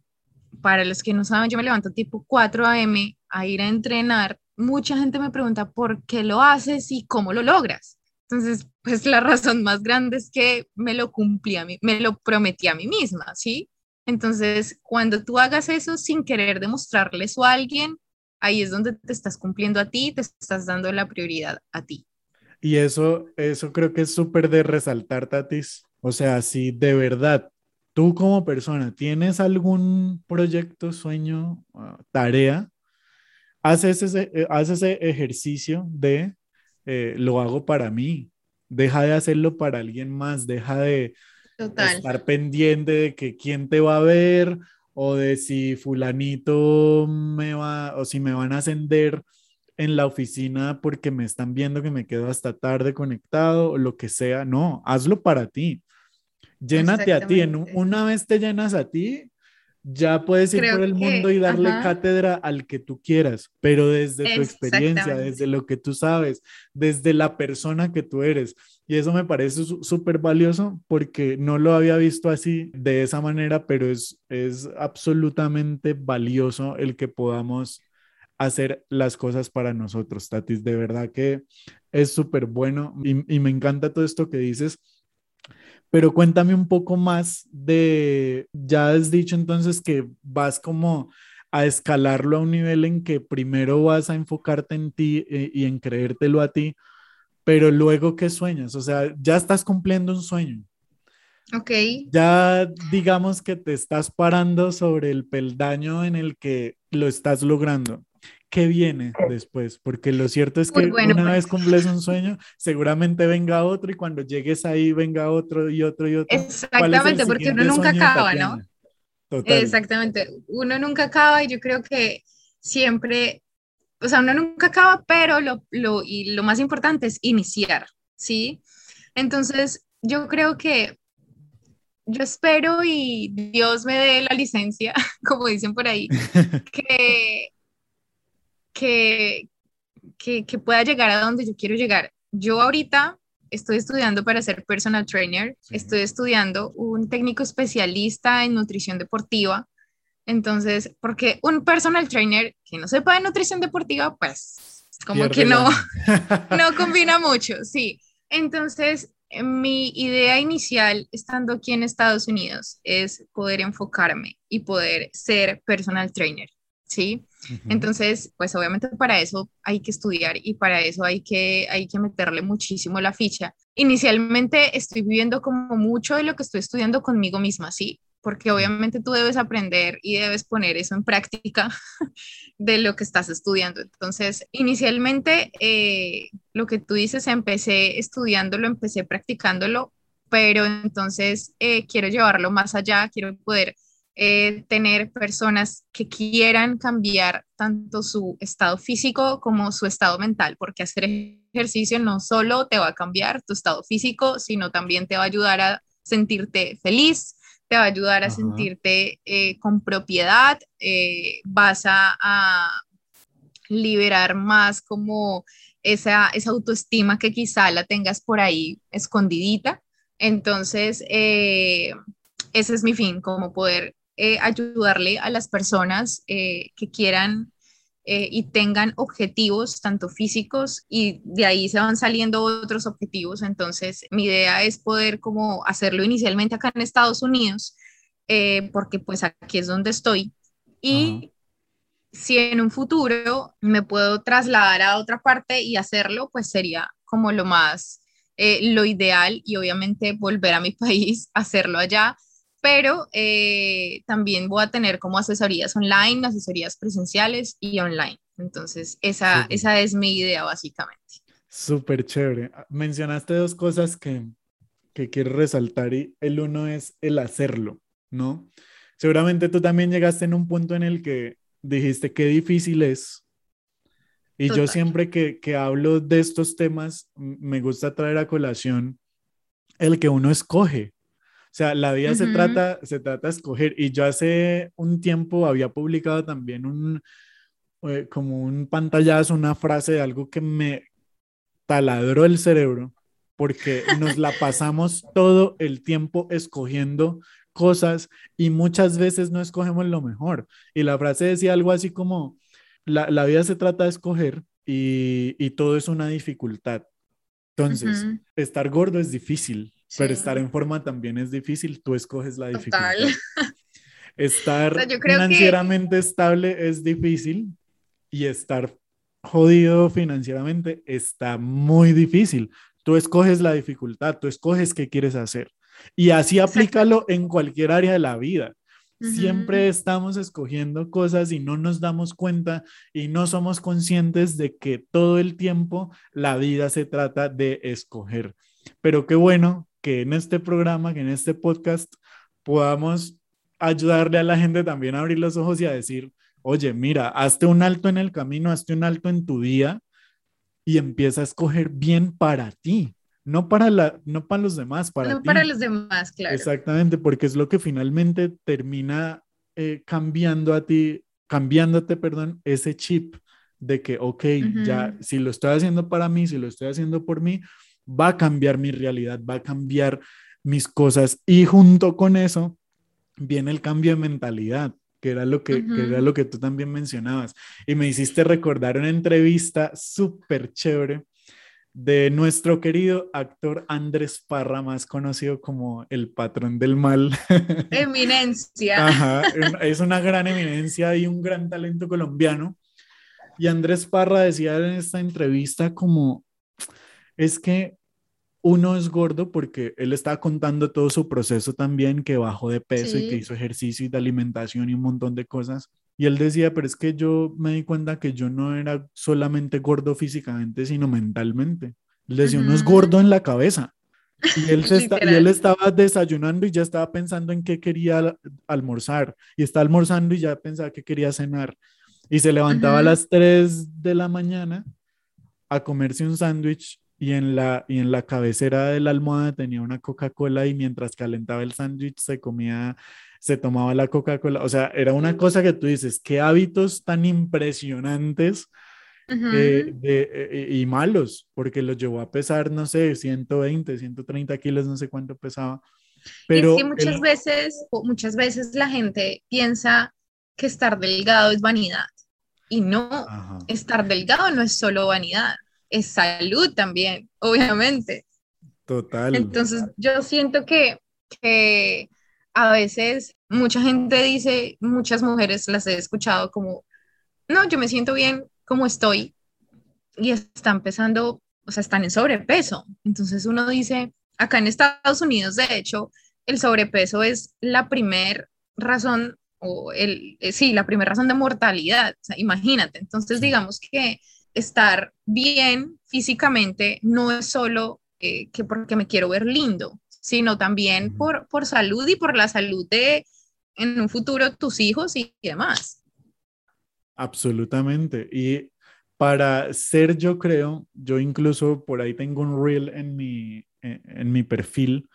para los que no saben, yo me levanto tipo 4 a.m. a ir a entrenar, mucha gente me pregunta por qué lo haces y cómo lo logras. Entonces, pues la razón más grande es que me lo cumplí a mí, me lo prometí a mí misma, ¿sí? Entonces, cuando tú hagas eso sin querer demostrarle eso a alguien, ahí es donde te estás cumpliendo a ti, te estás dando la prioridad a ti. Y eso, eso creo que es súper de resaltar, Tatis. O sea, si de verdad tú como persona tienes algún proyecto, sueño, ah, tarea, haz ese, eh, haz ese ejercicio de eh, lo hago para mí. Deja de hacerlo para alguien más, deja de Total. estar pendiente de que quién te va a ver o de si fulanito me va o si me van a ascender en la oficina porque me están viendo que me quedo hasta tarde conectado o lo que sea. No, hazlo para ti. Llénate a ti. En una vez te llenas a ti, ya puedes ir Creo por el mundo y darle ajá. cátedra al que tú quieras, pero desde tu experiencia, desde lo que tú sabes, desde la persona que tú eres. Y eso me parece súper valioso porque no lo había visto así de esa manera, pero es, es absolutamente valioso el que podamos hacer las cosas para nosotros, Tatis. De verdad que es súper bueno y, y me encanta todo esto que dices. Pero cuéntame un poco más de, ya has dicho entonces que vas como a escalarlo a un nivel en que primero vas a enfocarte en ti eh, y en creértelo a ti, pero luego qué sueñas, o sea, ya estás cumpliendo un sueño, Ok. ya digamos que te estás parando sobre el peldaño en el que lo estás logrando. ¿Qué viene después? Porque lo cierto es que bueno, una pues. vez cumples un sueño, seguramente venga otro y cuando llegues ahí venga otro y otro y otro. ¿Cuál es el Exactamente, porque uno nunca acaba, ¿no? Total. Exactamente, uno nunca acaba y yo creo que siempre, o sea, uno nunca acaba, pero lo, lo, y lo más importante es iniciar, ¿sí? Entonces, yo creo que yo espero y Dios me dé la licencia, como dicen por ahí, que, que, que, que pueda llegar a donde yo quiero llegar. Yo ahorita estoy estudiando para ser personal trainer, estoy estudiando un técnico especialista en nutrición deportiva. Entonces, porque un personal trainer que no sepa de nutrición deportiva, pues como Pierde que no, no combina mucho, sí. Entonces, eh, mi idea inicial estando aquí en Estados Unidos es poder enfocarme y poder ser personal trainer, ¿sí? Entonces, pues obviamente para eso hay que estudiar y para eso hay que, hay que meterle muchísimo la ficha. Inicialmente estoy viviendo como mucho de lo que estoy estudiando conmigo misma, ¿sí? Porque obviamente tú debes aprender y debes poner eso en práctica de lo que estás estudiando. Entonces, inicialmente, eh, lo que tú dices, empecé estudiándolo, empecé practicándolo, pero entonces eh, quiero llevarlo más allá, quiero poder eh, tener personas que quieran cambiar tanto su estado físico como su estado mental, porque hacer ejercicio no solo te va a cambiar tu estado físico, sino también te va a ayudar a sentirte feliz, te va a ayudar a Ajá. sentirte eh, con propiedad, eh, vas a, a liberar más como esa, esa autoestima que quizá la tengas por ahí escondidita. Entonces, eh, ese es mi fin, como poder eh, ayudarle a las personas eh, que quieran eh, y tengan objetivos, tanto físicos, y de ahí se van saliendo otros objetivos. Entonces, mi idea es poder como hacerlo inicialmente acá en Estados Unidos, eh, porque pues aquí es donde estoy. Y si en un futuro me puedo trasladar a otra parte y hacerlo, pues sería como lo más, eh, lo ideal y obviamente volver a mi país, hacerlo allá. Pero eh, también voy a tener como asesorías online, asesorías presenciales y online. Entonces, esa, esa es mi idea básicamente. Súper chévere. Mencionaste dos cosas que, que quiero resaltar y el uno es el hacerlo, ¿no? Seguramente tú también llegaste en un punto en el que dijiste qué difícil es. Y yo siempre que, que hablo de estos temas, me gusta traer a colación el que uno escoge. O sea, la vida se, trata, se trata de escoger. Y yo hace un tiempo había publicado también un, eh, como un pantallazo, una frase de algo que me taladró el cerebro, porque nos la pasamos todo el tiempo escogiendo cosas y muchas veces no escogemos lo mejor. Y la frase decía algo así como, la, la vida se trata de escoger y, y, todo es una dificultad. Entonces, estar gordo es difícil, pero estar en forma también es difícil, tú escoges la dificultad. Estar financieramente estable es difícil y estar jodido financieramente está muy difícil. Tú escoges la dificultad, tú escoges qué quieres hacer. Y así aplícalo en cualquier área de la vida. Siempre estamos escogiendo cosas y no nos damos cuenta y no somos conscientes de que todo el tiempo la vida se trata de escoger. Pero qué bueno que en este programa, que en este podcast podamos ayudarle a la gente también a abrir los ojos y a decir, oye, mira, hazte un alto en el camino, hazte un alto en tu día y empieza a escoger bien para ti no para, la, no para los demás, para no para los demás, claro. Exactamente, porque es lo que finalmente termina eh, cambiando a ti, cambiándote, perdón, ese chip de que, ok, ya, si lo estoy haciendo para mí, si lo estoy haciendo por mí, va a cambiar mi realidad, va a cambiar mis cosas y junto con eso viene el cambio de mentalidad que era lo que, que, era lo que tú también mencionabas. Y me hiciste recordar una entrevista súper chévere de nuestro querido actor Andrés Parra, más conocido como el patrón del mal. Eminencia. Ajá, es una gran eminencia y un gran talento colombiano. Y Andrés Parra decía en esta entrevista como, es que uno es gordo porque él estaba contando todo su proceso también, que bajó de peso y que hizo ejercicio y de alimentación y un montón de cosas. Y él decía, pero es que yo me di cuenta que yo no era solamente gordo físicamente, sino mentalmente. Él decía, uno es gordo en la cabeza. Y él, y él estaba desayunando y ya estaba pensando en qué quería almorzar. Y está almorzando y ya pensaba que quería cenar. Y se levantaba a las 3 de la mañana a comerse un sándwich y en la, y en la cabecera de la almohada tenía una Coca-Cola y mientras calentaba el sándwich se comía se tomaba la Coca-Cola, o sea, era una cosa que tú dices, qué hábitos tan impresionantes eh, de, eh, y malos, porque lo llevó a pesar, no sé, 120, 130 kilos, no sé cuánto pesaba. Pero es que muchas veces, muchas veces la gente piensa que estar delgado es vanidad. Y no, estar delgado no es solo vanidad, es salud también, obviamente. Total. Entonces, yo siento que, que a veces mucha gente dice, muchas mujeres las he escuchado como, no, yo me siento bien como estoy y está empezando, o sea, están en sobrepeso. Entonces uno dice, acá en Estados Unidos, de hecho, el sobrepeso es la primer razón o el, eh, sí, la primera razón de mortalidad. O sea, imagínate. Entonces, digamos que estar bien físicamente no es solo eh, que porque me quiero ver lindo, sino también por, por salud y por la salud de en un futuro tus hijos y, demás. Absolutamente. Y para ser, yo creo, yo incluso por ahí tengo un reel en mi, en, mi perfil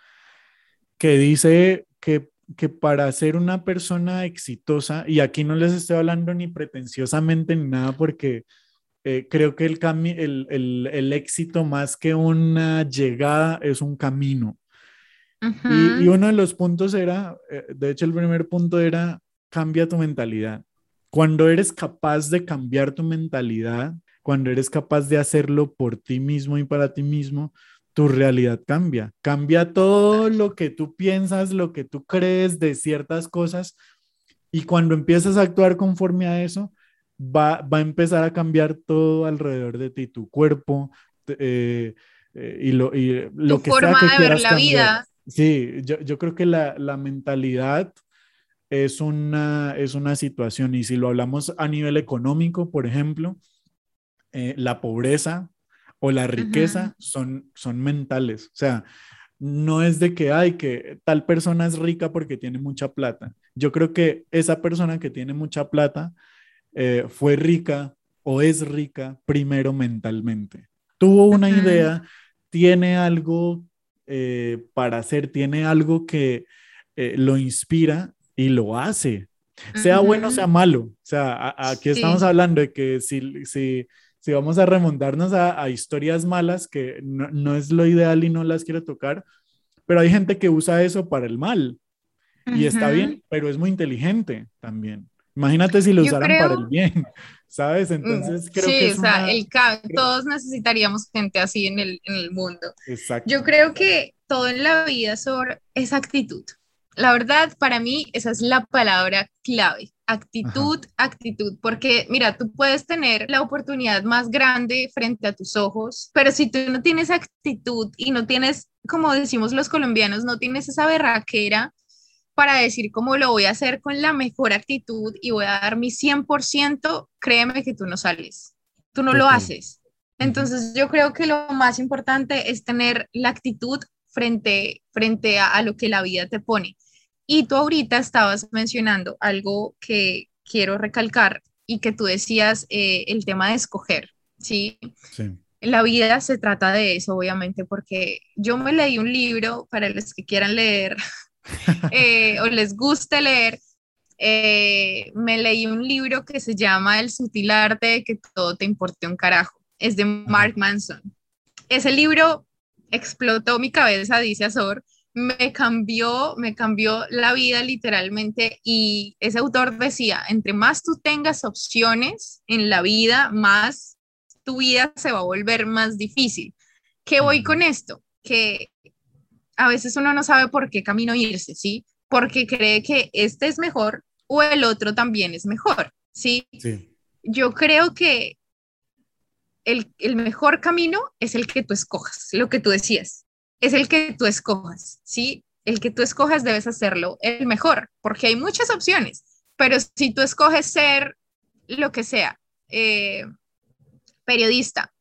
que dice que, que para ser una persona exitosa, y aquí no les estoy hablando ni pretenciosamente ni nada porque eh, creo que el, el, el, el, éxito más que una llegada es un camino y, uno de los puntos era, eh, de hecho el primer punto era, cambia tu mentalidad. Cuando eres capaz de cambiar tu mentalidad, cuando eres capaz de hacerlo por ti mismo y para ti mismo, tu realidad cambia. Cambia todo lo que tú piensas, lo que tú crees de ciertas cosas. Y cuando empiezas a actuar conforme a eso, va, va a empezar a cambiar todo alrededor de ti, tu cuerpo eh, eh, y lo, y lo tu forma de ver la vida Sí, yo, yo creo que la, la mentalidad es una, es una situación y si lo hablamos a nivel económico, por ejemplo, eh, la pobreza o la riqueza son, son mentales. O sea, no es de que, hay que tal persona es rica porque tiene mucha plata. Yo creo que esa persona que tiene mucha plata eh, fue rica o es rica primero mentalmente. Tuvo una idea, tiene algo eh, para hacer, tiene algo que eh, lo inspira y lo hace, sea bueno, sea malo. O sea, aquí estamos hablando de que si, si, si vamos a remontarnos a, historias malas, que no, es lo ideal y no las quiero tocar, pero hay gente que usa eso para el mal. Y está bien, pero es muy inteligente también. Imagínate si lo usaran para el bien, ¿sabes? Entonces creo que. Sí, o sea, el todos necesitaríamos gente así en el, en el mundo. Exacto. Yo creo que todo en la vida sobre esa actitud. La verdad, para mí, esa es la palabra clave. Actitud, actitud, porque mira, tú puedes tener la oportunidad más grande frente a tus ojos, pero si tú no tienes actitud y no tienes, como decimos los colombianos, no tienes esa berraquera para decir cómo lo voy a hacer con la mejor actitud y voy a dar mi 100%, créeme que tú no sales, tú no lo haces. Entonces yo creo que lo más importante es tener la actitud frente, frente a lo que la vida te pone. Y tú ahorita estabas mencionando algo que quiero recalcar y que tú decías eh, el tema de escoger, ¿sí? Sí. La vida se trata de eso, obviamente, porque yo me leí un libro para los que quieran leer eh, o les guste leer. Eh, me leí un libro que se llama El sutil arte de que todo te importe un carajo. Es de Mark Manson. Ese libro explotó mi cabeza, dice Azor, me cambió, me cambió la vida literalmente y ese autor decía, entre más tú tengas opciones en la vida, más tu vida se va a volver más difícil. ¿Qué voy con esto? Que a veces uno no sabe por qué camino irse, ¿sí? Porque cree que este es mejor o el otro también es mejor, ¿sí? sí. Yo creo que el, el mejor camino es el que tú escojas, lo que tú decías es el que tú escojas, ¿sí? El que tú escojas debes hacerlo el mejor, porque hay muchas opciones, pero si tú escoges ser lo que sea, eh, periodista,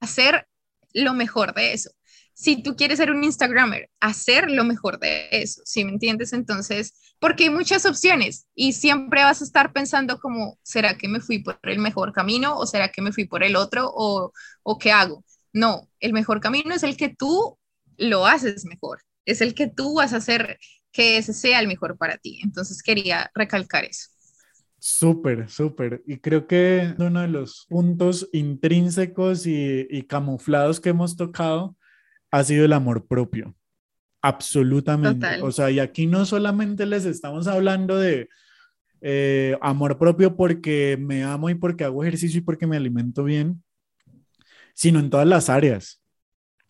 hacer lo mejor de eso. Si tú quieres ser un Instagramer, hacer lo mejor de eso, ¿sí me entiendes? Entonces, porque hay muchas opciones y siempre vas a estar pensando como, ¿será que me fui por el mejor camino o será que me fui por el otro o, o qué hago? No, el mejor camino es el que tú lo haces mejor. Es el que tú vas a hacer que ese sea el mejor para ti. Entonces quería recalcar eso. Súper, súper. Y creo que uno de los puntos intrínsecos y, camuflados que hemos tocado ha sido el amor propio. Absolutamente. O sea, y aquí no solamente les estamos hablando de eh, amor propio porque me amo y porque hago ejercicio y porque me alimento bien, sino en todas las áreas.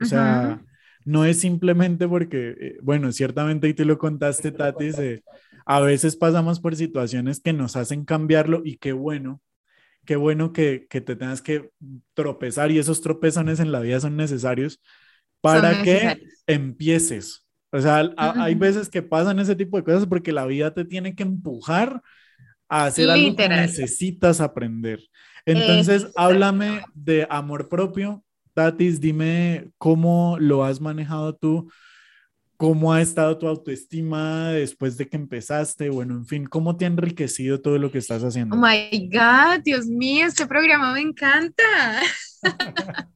O sea, no es simplemente porque, eh, bueno, ciertamente y tú lo contaste, Tati, a veces pasamos por situaciones que nos hacen cambiarlo y qué bueno, qué bueno que, te tengas que tropezar y esos tropezones en la vida son necesarios para que empieces. O sea, hay veces que pasan ese tipo de cosas porque la vida te tiene que empujar a hacer algo que necesitas aprender. Entonces, háblame de amor propio, Tatis, dime cómo lo has manejado tú, cómo ha estado tu autoestima después de que empezaste, bueno, en fin, cómo te ha enriquecido todo lo que estás haciendo. Oh my God, Dios mío, este programa me encanta.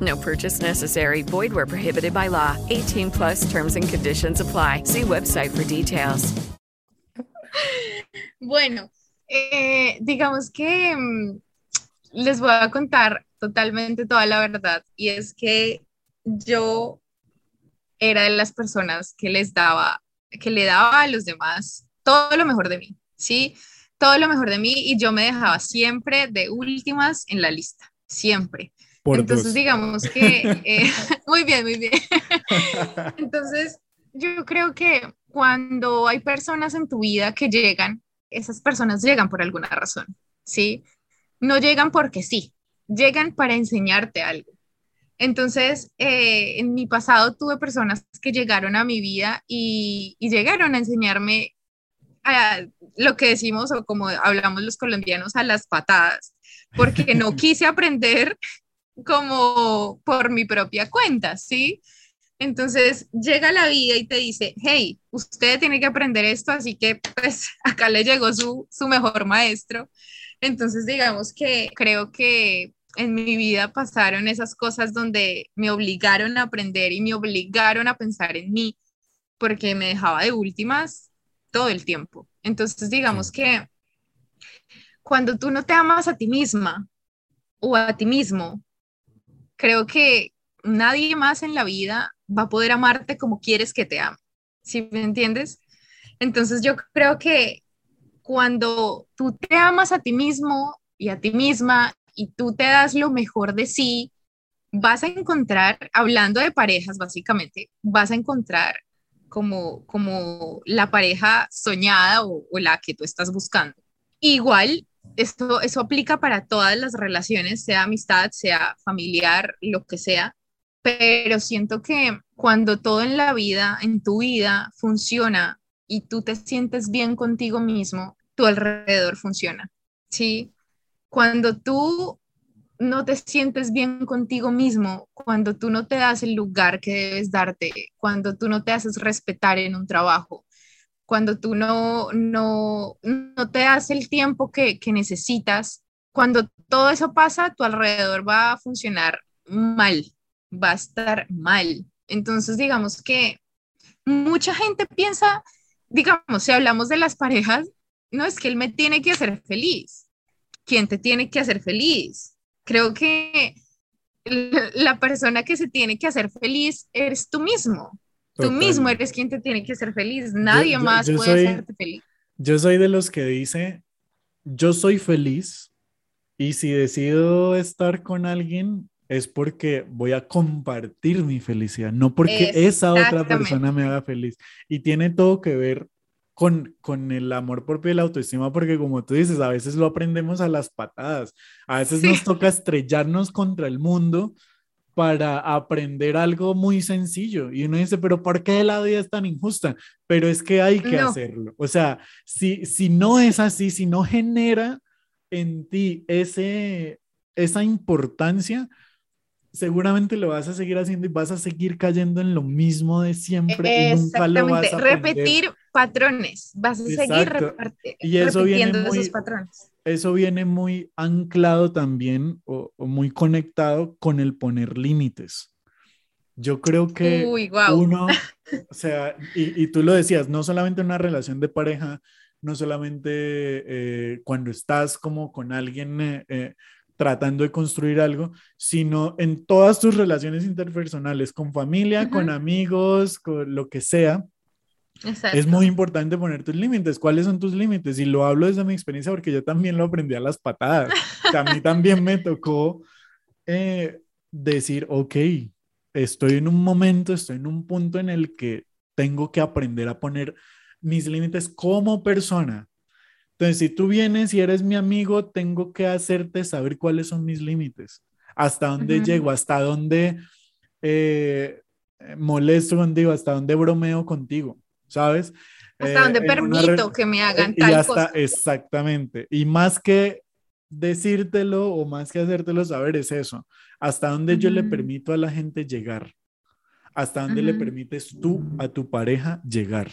No purchase necessary. Void where prohibited by law. 18 plus terms and conditions apply. See website for details. Bueno. Eh, digamos que mm, les voy a contar totalmente toda la verdad y es que yo era de las personas que les daba, que le daba a los demás todo lo mejor de mí, ¿sí? todo lo mejor de mí y yo me dejaba siempre de últimas en la lista, siempre. Entonces, digamos que, eh, muy bien, muy bien. Entonces, yo creo que cuando hay personas en tu vida que llegan, esas personas llegan por alguna razón, ¿sí? No llegan porque sí, llegan para enseñarte algo. Entonces, eh, en mi pasado tuve personas que llegaron a mi vida y, y llegaron a enseñarme a lo que decimos o como hablamos los colombianos a las patadas, porque no quise aprender como por mi propia cuenta, ¿sí? Entonces llega la vida y te dice, hey, usted tiene que aprender esto, así que pues acá le llegó su, su mejor maestro. Entonces digamos que creo que en mi vida pasaron esas cosas donde me obligaron a aprender y me obligaron a pensar en mí, porque me dejaba de últimas todo el tiempo. Entonces digamos que cuando tú no te amas a ti misma o a ti mismo, creo que nadie más en la vida va a poder amarte como quieres que te ame. ¿Sí me entiendes? Entonces yo creo que cuando tú te amas a ti mismo y a ti misma y tú te das lo mejor de sí, vas a encontrar, hablando de parejas básicamente, vas a encontrar como, como la pareja soñada o, o la que tú estás buscando. Igual, esto, eso aplica para todas las relaciones, sea amistad, sea familiar, lo que sea pero siento que cuando todo en la vida, en tu vida, funciona y tú te sientes bien contigo mismo, tu alrededor funciona, ¿sí? Cuando tú no te sientes bien contigo mismo, cuando tú no te das el lugar que debes darte, cuando tú no te haces respetar en un trabajo, cuando tú no, no, no te das el tiempo que, que necesitas, cuando todo eso pasa, tu alrededor va a funcionar mal, va a estar mal. Entonces, digamos que mucha gente piensa, digamos, si hablamos de las parejas, no es que él me tiene que hacer feliz. ¿Quién te tiene que hacer feliz? Creo que la persona que se tiene que hacer feliz eres tú mismo. Tú mismo eres quien te tiene que hacer feliz. Nadie más puede hacerte feliz. Yo soy de los que dice, yo soy feliz y si decido estar con alguien, es porque voy a compartir mi felicidad, no porque esa otra persona me haga feliz. Y tiene todo que ver con, con el amor propio y la autoestima, porque como tú dices, a veces lo aprendemos a las patadas, a veces nos toca estrellarnos contra el mundo para aprender algo muy sencillo. Y uno dice, pero ¿por qué la vida es tan injusta? Pero es que hay que hacerlo. O sea, si, si no es así, si no genera en ti ese, esa importancia, seguramente lo vas a seguir haciendo y vas a seguir cayendo en lo mismo de siempre y nunca lo vas a repetir patrones, vas a seguir y eso repitiendo viene muy, esos patrones. Eso viene muy anclado también o, muy conectado con el poner límites. Yo creo que uno, o sea, y, y, tú lo decías, no solamente una relación de pareja, no solamente eh, cuando estás como con alguien eh, eh tratando de construir algo, sino en todas tus relaciones interpersonales, con familia, con amigos, con lo que sea. Es muy importante poner tus límites. ¿Cuáles son tus límites? Y lo hablo desde mi experiencia porque yo también lo aprendí a las patadas. a mí también me tocó eh, decir, ok, estoy en un momento, estoy en un punto en el que tengo que aprender a poner mis límites como persona, entonces, si tú vienes y eres mi amigo, tengo que hacerte saber cuáles son mis límites, hasta dónde llego, hasta dónde eh, molesto contigo, hasta dónde bromeo contigo, ¿sabes? Hasta eh, permito que me hagan tal hasta, Exactamente. Y más que decírtelo o más que hacértelo saber es eso, hasta dónde yo le permito a la gente llegar, hasta dónde le permites tú a tu pareja llegar.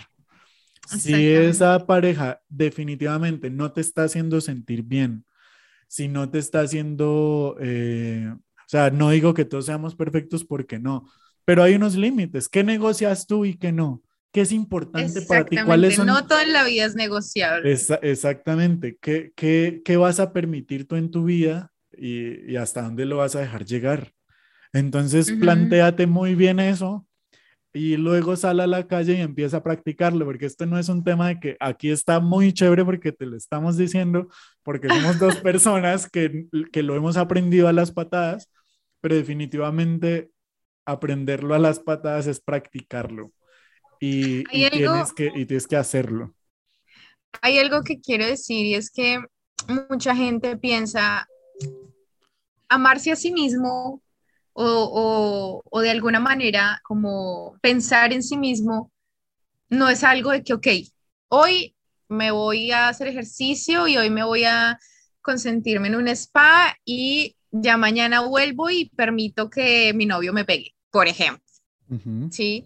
Si esa pareja definitivamente no te está haciendo sentir bien, si no te está haciendo, eh, o sea, no digo que todos seamos perfectos porque no, pero hay unos límites. ¿Qué negocias tú y qué no? ¿Qué es importante para ti? ¿Cuáles son? No toda la vida es negociable. exactamente. ¿Qué, ¿Qué, qué, vas a permitir tú en tu vida y, y hasta dónde lo vas a dejar llegar? Entonces, planteate muy bien eso y luego sale a la calle y empieza a practicarlo, porque esto no es un tema de que aquí está muy chévere porque te lo estamos diciendo, porque somos dos personas que, que lo hemos aprendido a las patadas, pero definitivamente aprenderlo a las patadas es practicarlo y, y tienes, que, y tienes que hacerlo. Hay algo que quiero decir y es que mucha gente piensa amarse a sí mismo o, o, de alguna manera como pensar en sí mismo no es algo de que, ok, hoy me voy a hacer ejercicio y hoy me voy a consentirme en un spa y ya mañana vuelvo y permito que mi novio me pegue, por ejemplo. ¿Sí?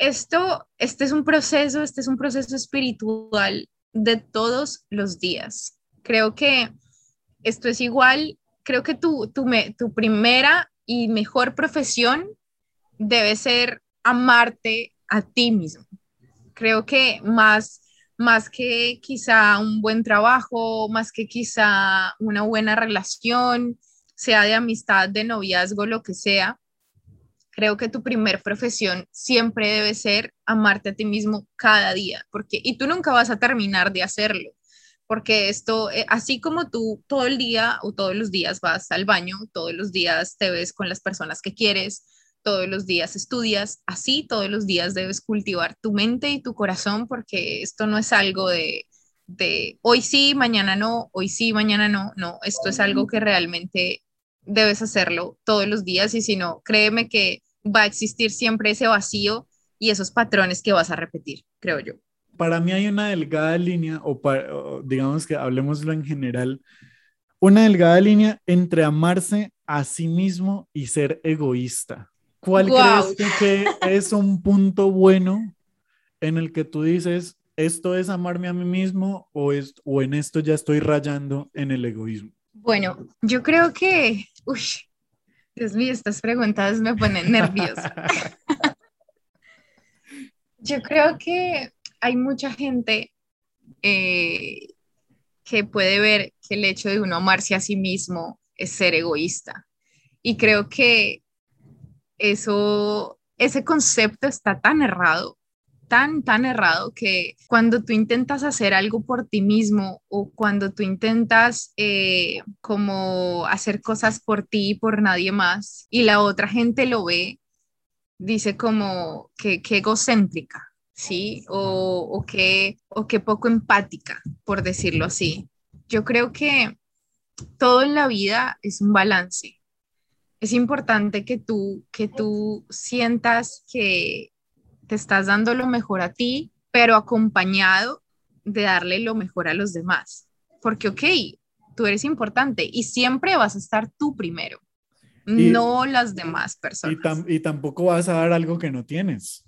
Esto, este es un proceso, este es un proceso espiritual de todos los días. Creo que esto es igual, creo que tu, tu, tu primera y mejor profesión debe ser amarte a ti mismo. Creo que más, más que quizá un buen trabajo, más que quizá una buena relación, sea de amistad, de noviazgo, lo que sea, creo que tu primer profesión siempre debe ser amarte a ti mismo cada día, porque y tú nunca vas a terminar de hacerlo porque esto, eh, así como tú todo el día o todos los días vas al baño, todos los días te ves con las personas que quieres, todos los días estudias, así todos los días debes cultivar tu mente y tu corazón, porque esto no es algo de, de hoy sí, mañana no, hoy sí, mañana no, no, esto es algo que realmente debes hacerlo todos los días y si no, créeme que va a existir siempre ese vacío y esos patrones que vas a repetir, creo yo para mí hay una delgada línea, o, digamos que hablemoslo en general, una delgada línea entre amarse a sí mismo y ser egoísta. ¿Cuál crees que es un punto bueno en el que tú dices, esto es amarme a mí mismo o, es, o en esto ya estoy rayando en el egoísmo? Bueno, yo creo que, uy, Dios mío, estas preguntas me ponen nerviosa. yo creo que hay mucha gente eh, que puede ver que el hecho de uno amarse a sí mismo es ser egoísta. Y creo que eso, ese concepto está tan errado, tan, tan errado que cuando tú intentas hacer algo por ti mismo o cuando tú intentas eh, como hacer cosas por ti y por nadie más y la otra gente lo ve, dice como que, que egocéntrica ¿sí? O, o, que, o que poco empática, por decirlo así. Yo creo que todo en la vida es un balance. Es importante que tú, que tú sientas que te estás dando lo mejor a ti, pero acompañado de darle lo mejor a los demás. Porque, ok, tú eres importante y siempre vas a estar tú primero, no las demás personas. Y, y tampoco vas a dar algo que no tienes.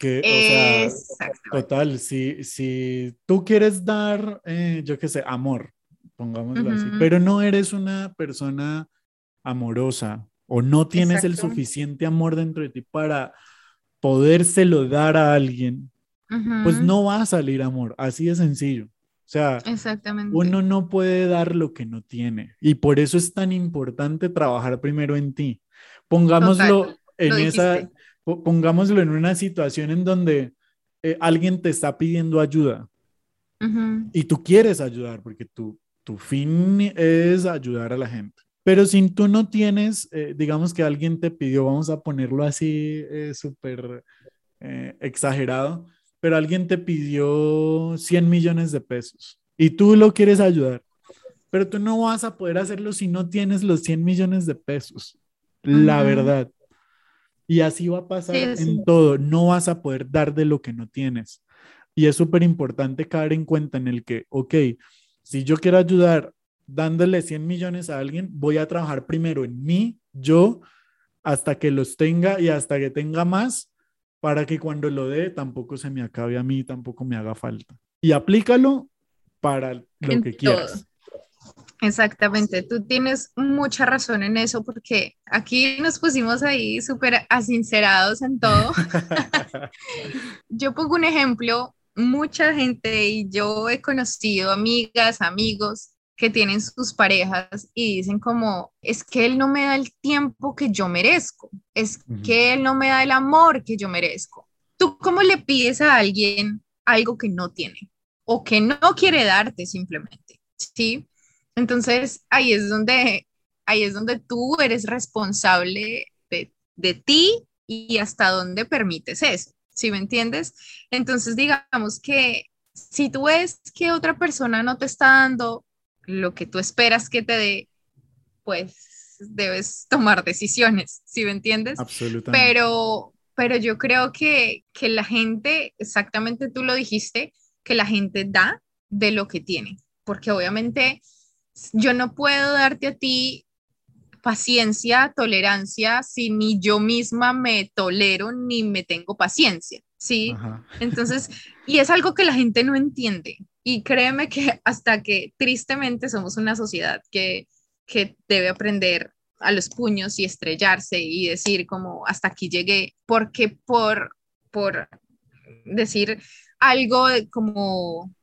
Que, o sea, total, si, si tú quieres dar, eh, yo qué sé, amor, pongámoslo así, pero no eres una persona amorosa o no tienes el suficiente amor dentro de ti para podérselo dar a alguien, pues no va a salir amor, así de sencillo. O sea, uno no puede dar lo que no tiene y por eso es tan importante trabajar primero en ti. Pongámoslo en esa pongámoslo en una situación en donde eh, alguien te está pidiendo ayuda y tú quieres ayudar porque tu, tu fin es ayudar a la gente. Pero si tú no tienes, eh, digamos que alguien te pidió, vamos a ponerlo así eh, súper exagerado, pero alguien te pidió 100 millones de pesos y tú lo quieres ayudar, pero tú no vas a poder hacerlo si no tienes los 100 millones de pesos. La verdad. Y así va a pasar en todo. No vas a poder dar de lo que no tienes. Y es súper importante caer en cuenta en el que, ok, si yo quiero ayudar dándole 100 millones a alguien, voy a trabajar primero en mí, yo, hasta que los tenga y hasta que tenga más, para que cuando lo dé tampoco se me acabe a mí, tampoco me haga falta. Y aplícalo para lo que quieras. Exactamente, tú tienes mucha razón en eso porque aquí nos pusimos ahí súper asincerados en todo. yo pongo un ejemplo, mucha gente y yo he conocido amigas, amigos que tienen sus parejas y dicen como, es que él no me da el tiempo que yo merezco, es que él no me da el amor que yo merezco. ¿Tú cómo le pides a alguien algo que no tiene o que no quiere darte simplemente? ¿Sí? Entonces ahí es donde, ahí es donde tú eres responsable de, de ti y hasta dónde permites eso. ¿Sí me entiendes? Entonces digamos que si tú ves que otra persona no te está dando lo que tú esperas que te dé, pues debes tomar decisiones, ¿sí me entiendes? Absolutamente. Pero, pero yo creo que, que la gente, exactamente tú lo dijiste, que la gente da de lo que tiene, porque obviamente yo no puedo darte a ti paciencia, tolerancia, si ni yo misma me tolero ni me tengo paciencia, ¿sí? Entonces, y es algo que la gente no entiende. Y créeme que hasta que tristemente somos una sociedad que, que debe aprender a los puños y estrellarse y decir como hasta aquí llegué, porque por, por decir algo como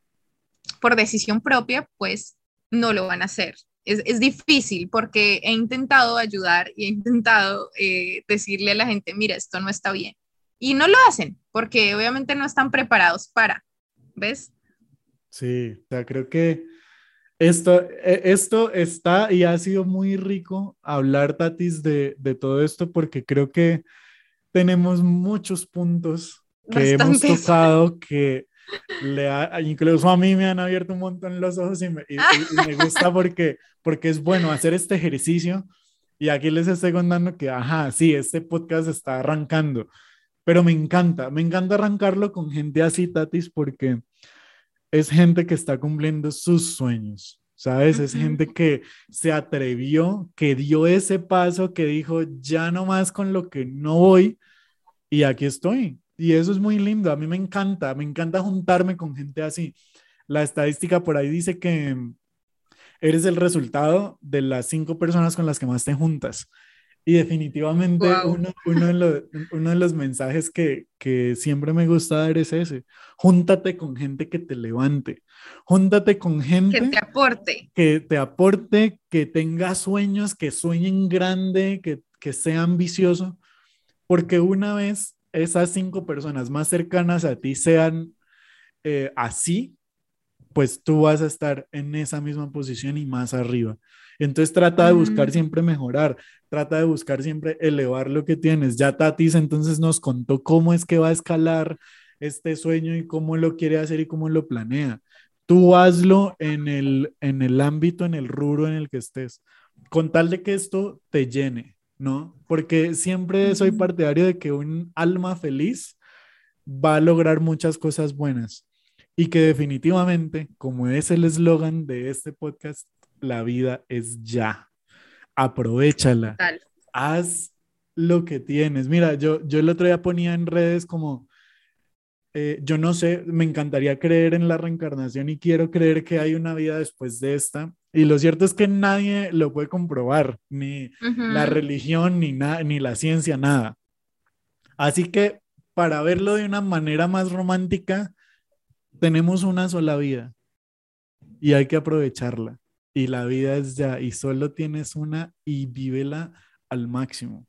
por decisión propia, pues no lo van a hacer. Es, es difícil porque he intentado ayudar y he intentado eh, decirle a la gente, mira, esto no está bien. Y no lo hacen porque obviamente no están preparados para, ¿ves? Sí, o sea, creo que esto, e, esto está y ha sido muy rico hablar, Tatis, de, de todo esto, porque creo que tenemos muchos puntos que hemos tocado que le ha, incluso a mí me han abierto un montón los ojos y me, y, me, gusta porque, porque es bueno hacer este ejercicio. Y aquí les estoy contando que, ajá, sí, este podcast está arrancando, pero me encanta, me encanta arrancarlo con gente así, Tatis, porque es gente que está cumpliendo sus sueños, ¿sabes? Es gente que se atrevió, que dio ese paso, que dijo, ya no más con lo que no voy y aquí estoy. Y eso es muy lindo, a mí me encanta, me encanta juntarme con gente así. La estadística por ahí dice que eres el resultado de las cinco personas con las que más te juntas. Y definitivamente uno, uno, de los, uno, de los, mensajes que, que, siempre me gusta dar es ese. Júntate con gente que te levante. Júntate con gente que te aporte. Que te aporte, que tenga sueños, que sueñen grande, que, que sea ambicioso. Porque una vez esas cinco personas más cercanas a ti sean eh, así, pues tú vas a estar en esa misma posición y más arriba. Entonces trata de buscar mm. siempre mejorar, trata de buscar siempre elevar lo que tienes. Ya Tatis entonces nos contó cómo es que va a escalar este sueño y cómo lo quiere hacer y cómo lo planea. Tú hazlo en el, en el ámbito, en el rubro en el que estés, con tal de que esto te llene, ¿no? Porque siempre soy partidario de que un alma feliz va a lograr muchas cosas buenas y que definitivamente, como es el eslogan de este podcast, la vida es ya. Aprovechala. Haz lo que tienes. Mira, yo, yo el otro día ponía en redes como, eh, yo no sé, me encantaría creer en la reencarnación y quiero creer que hay una vida después de esta. Y lo cierto es que nadie lo puede comprobar, ni la religión, ni, ni la ciencia, nada. Así que para verlo de una manera más romántica, tenemos una sola vida y hay que aprovecharla y la vida es ya y solo tienes una y vívela al máximo.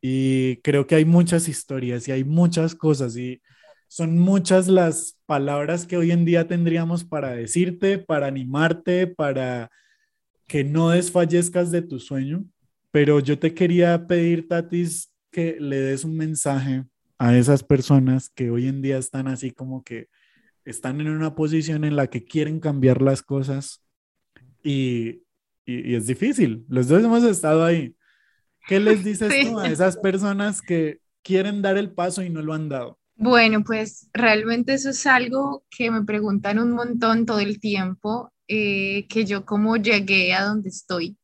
Y creo que hay muchas historias y hay muchas cosas y son muchas las palabras que hoy en día tendríamos para decirte, para animarte, para que no desfallezcas de tu sueño. Pero yo te quería pedir, Tatis, que le des un mensaje a esas personas que hoy en día están así como que están en una posición en la que quieren cambiar las cosas y, y, es difícil. Los dos hemos estado ahí. ¿Qué les dices tú a esas personas que quieren dar el paso y no lo han dado? Bueno, pues realmente eso es algo que me preguntan un montón todo el tiempo, eh, que yo cómo llegué a donde estoy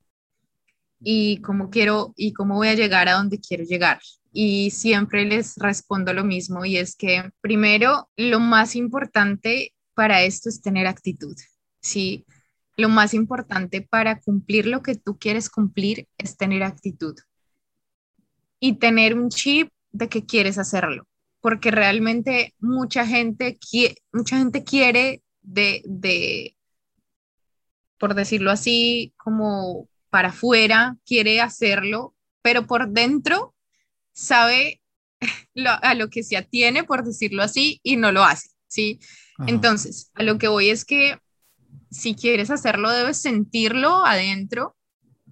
y cómo quiero y cómo voy a llegar a donde quiero llegar. Y siempre les respondo lo mismo y es que primero lo más importante para esto es tener actitud. Sí, lo más importante para cumplir lo que tú quieres cumplir es tener actitud y tener un chip de que quieres hacerlo, porque realmente mucha gente, mucha gente quiere de, de, por decirlo así, como para afuera, quiere hacerlo, pero por dentro sabe a lo que se atiene, por decirlo así, y no lo hace, ¿sí? Entonces, a lo que voy es que si quieres hacerlo, debes sentirlo adentro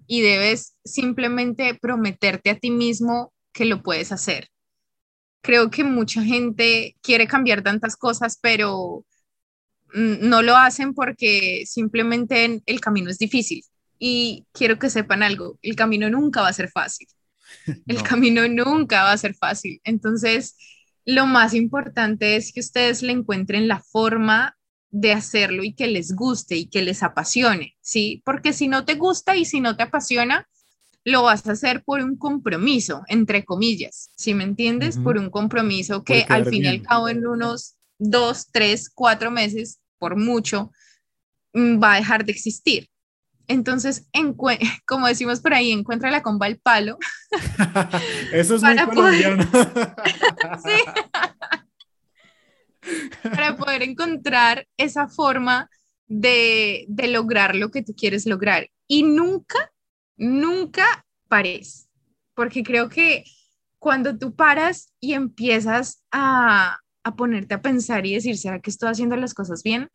y debes simplemente prometerte a ti mismo que lo puedes hacer. Creo que mucha gente quiere cambiar tantas cosas, pero no lo hacen porque simplemente el camino es difícil. Y quiero que sepan algo, el camino nunca va a ser fácil. El camino nunca va a ser fácil. Entonces, lo más importante es que ustedes le encuentren la forma de hacerlo y que les guste y que les apasione, ¿sí? Porque si no te gusta y si no te apasiona, lo vas a hacer por un compromiso, entre comillas, ¿sí me entiendes? Por un compromiso que al fin y al cabo en unos dos, tres, cuatro meses, por mucho, mm, va a dejar de existir. Entonces, como decimos por ahí, encuentra la comba al palo. Eso es muy colombiano. sí. Para poder encontrar esa forma de, de, lograr lo que tú quieres lograr. Y nunca, nunca pares, porque creo que cuando tú paras y empiezas a, a ponerte a pensar y decir, ¿será que estoy haciendo las cosas bien?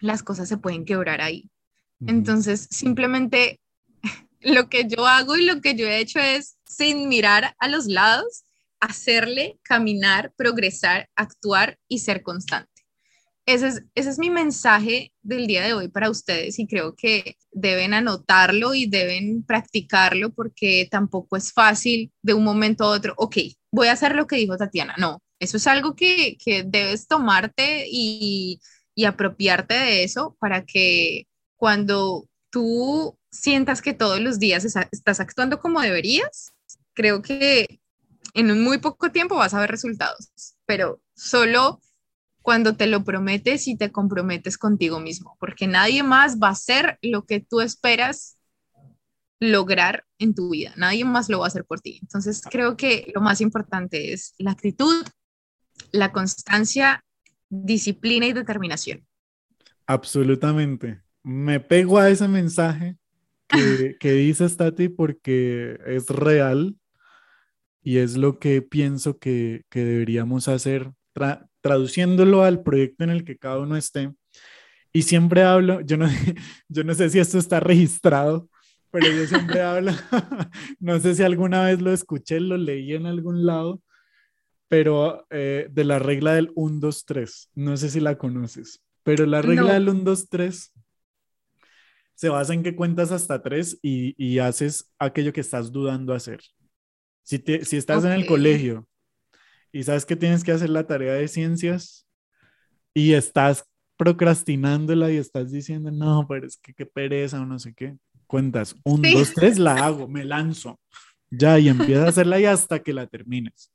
Las cosas se pueden quebrar ahí. Entonces, simplemente lo que yo hago y lo que yo he hecho es, sin mirar a los lados, hacerle, caminar, progresar, actuar y ser constante. Ese es, ese es mi mensaje del día de hoy para ustedes y creo que deben anotarlo y deben practicarlo porque tampoco es fácil de un momento a otro, ok, voy a hacer lo que dijo Tatiana. No, eso es algo que, que debes tomarte y, y apropiarte de eso para que cuando tú sientas que todos los días estás actuando como deberías, creo que en un muy poco tiempo vas a ver resultados, pero solo cuando te lo prometes y te comprometes contigo mismo, porque nadie más va a hacer lo que tú esperas lograr en tu vida, nadie más lo va a hacer por ti. Entonces creo que lo más importante es la actitud, la constancia, disciplina y determinación. Absolutamente me pego a ese mensaje que, que dices, Tati, porque es real y es lo que pienso que, que deberíamos hacer, traduciéndolo al proyecto en el que cada uno esté. Y siempre hablo, yo no, yo no sé si esto está registrado, pero yo siempre hablo, no sé si alguna vez lo escuché, lo leí en algún lado, pero eh, de la regla del 1, 2, 3, no sé si la conoces, pero la regla del 1, 2, 3 se basa en que cuentas hasta tres y, haces aquello que estás dudando hacer. Si, si estás en el colegio y sabes que tienes que hacer la tarea de ciencias y estás procrastinándola y estás diciendo, no, pero es que qué pereza o no sé qué, cuentas, un, dos, tres, la hago, me lanzo, ya, y empiezas a hacerla y hasta que la termines.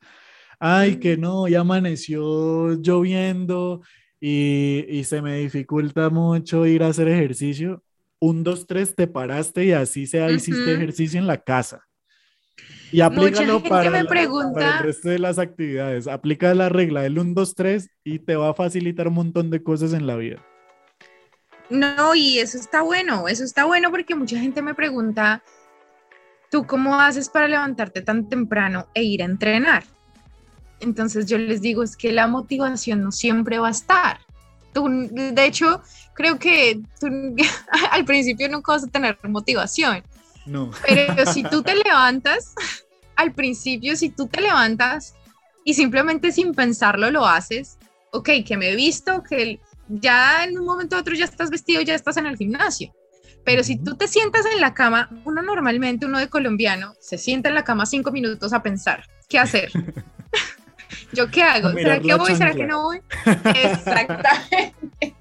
Ay, que no, ya amaneció lloviendo y, y se me dificulta mucho ir a hacer ejercicio un, dos, tres, te paraste y así sea, hiciste ejercicio en la casa. Y aplícalo para, el resto de las actividades. Aplica la regla del 1, 2, 3 y te va a facilitar un montón de cosas en la vida. No, y eso está bueno, eso está bueno porque mucha gente me pregunta, ¿tú cómo haces para levantarte tan temprano e ir a entrenar? Entonces yo les digo, es que la motivación no siempre va a estar de hecho, creo que al principio nunca vas a tener motivación. No. Pero si tú te levantas, al principio, si tú te levantas y simplemente sin pensarlo lo haces, ok, que me he visto, que ya en un momento u otro ya estás vestido, ya estás en el gimnasio. Pero si tú te sientas en la cama, uno normalmente, uno de colombiano, se sienta en la cama cinco minutos a pensar, ¿qué hacer? ¿Yo qué hago? ¿Será que voy? ¿Será que no voy? Exactamente.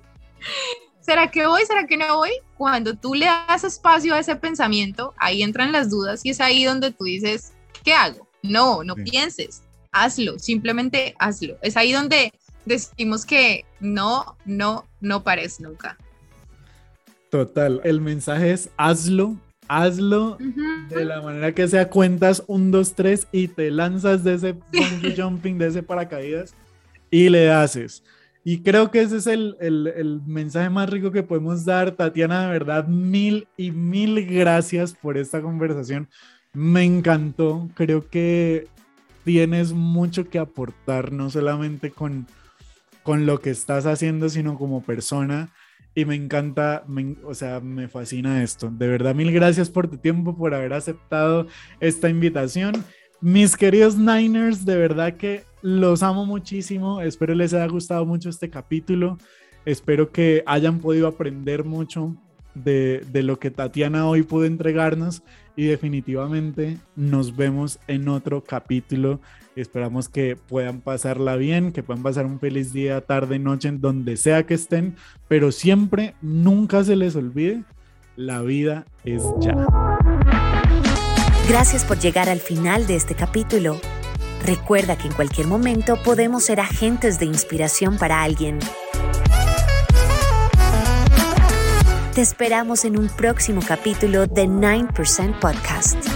¿Será que voy? ¿Será que no voy? Cuando tú le das espacio a ese pensamiento, ahí entran las dudas y es ahí donde tú dices, ¿qué hago? No, no pienses, hazlo, simplemente hazlo. Es ahí donde decimos que no, no, no pares nunca. Total, el mensaje es hazlo hazlo de la manera que sea, cuentas un, dos, tres y te lanzas de ese jumping, de ese paracaídas y le haces. Y creo que ese es el, el, el, mensaje más rico que podemos dar. Tatiana, de verdad, mil y mil gracias por esta conversación. Me encantó. Creo que tienes mucho que aportar, no solamente con, con lo que estás haciendo, sino como persona. Y me encanta, o sea, me fascina esto. De verdad, mil gracias por tu tiempo, por haber aceptado esta invitación. Mis queridos Niners, de verdad que los amo muchísimo. Espero les haya gustado mucho este capítulo. Espero que hayan podido aprender mucho de, de, lo que Tatiana hoy pudo entregarnos. Y definitivamente nos vemos en otro capítulo. Esperamos que puedan pasarla bien, que puedan pasar un feliz día, tarde, noche, en donde sea que estén. Pero siempre, nunca se les olvide, la vida es ya. Gracias por llegar al final de este capítulo. Recuerda que en cualquier momento podemos ser agentes de inspiración para alguien. Te esperamos en un próximo capítulo de 9% Podcast.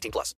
18 plus.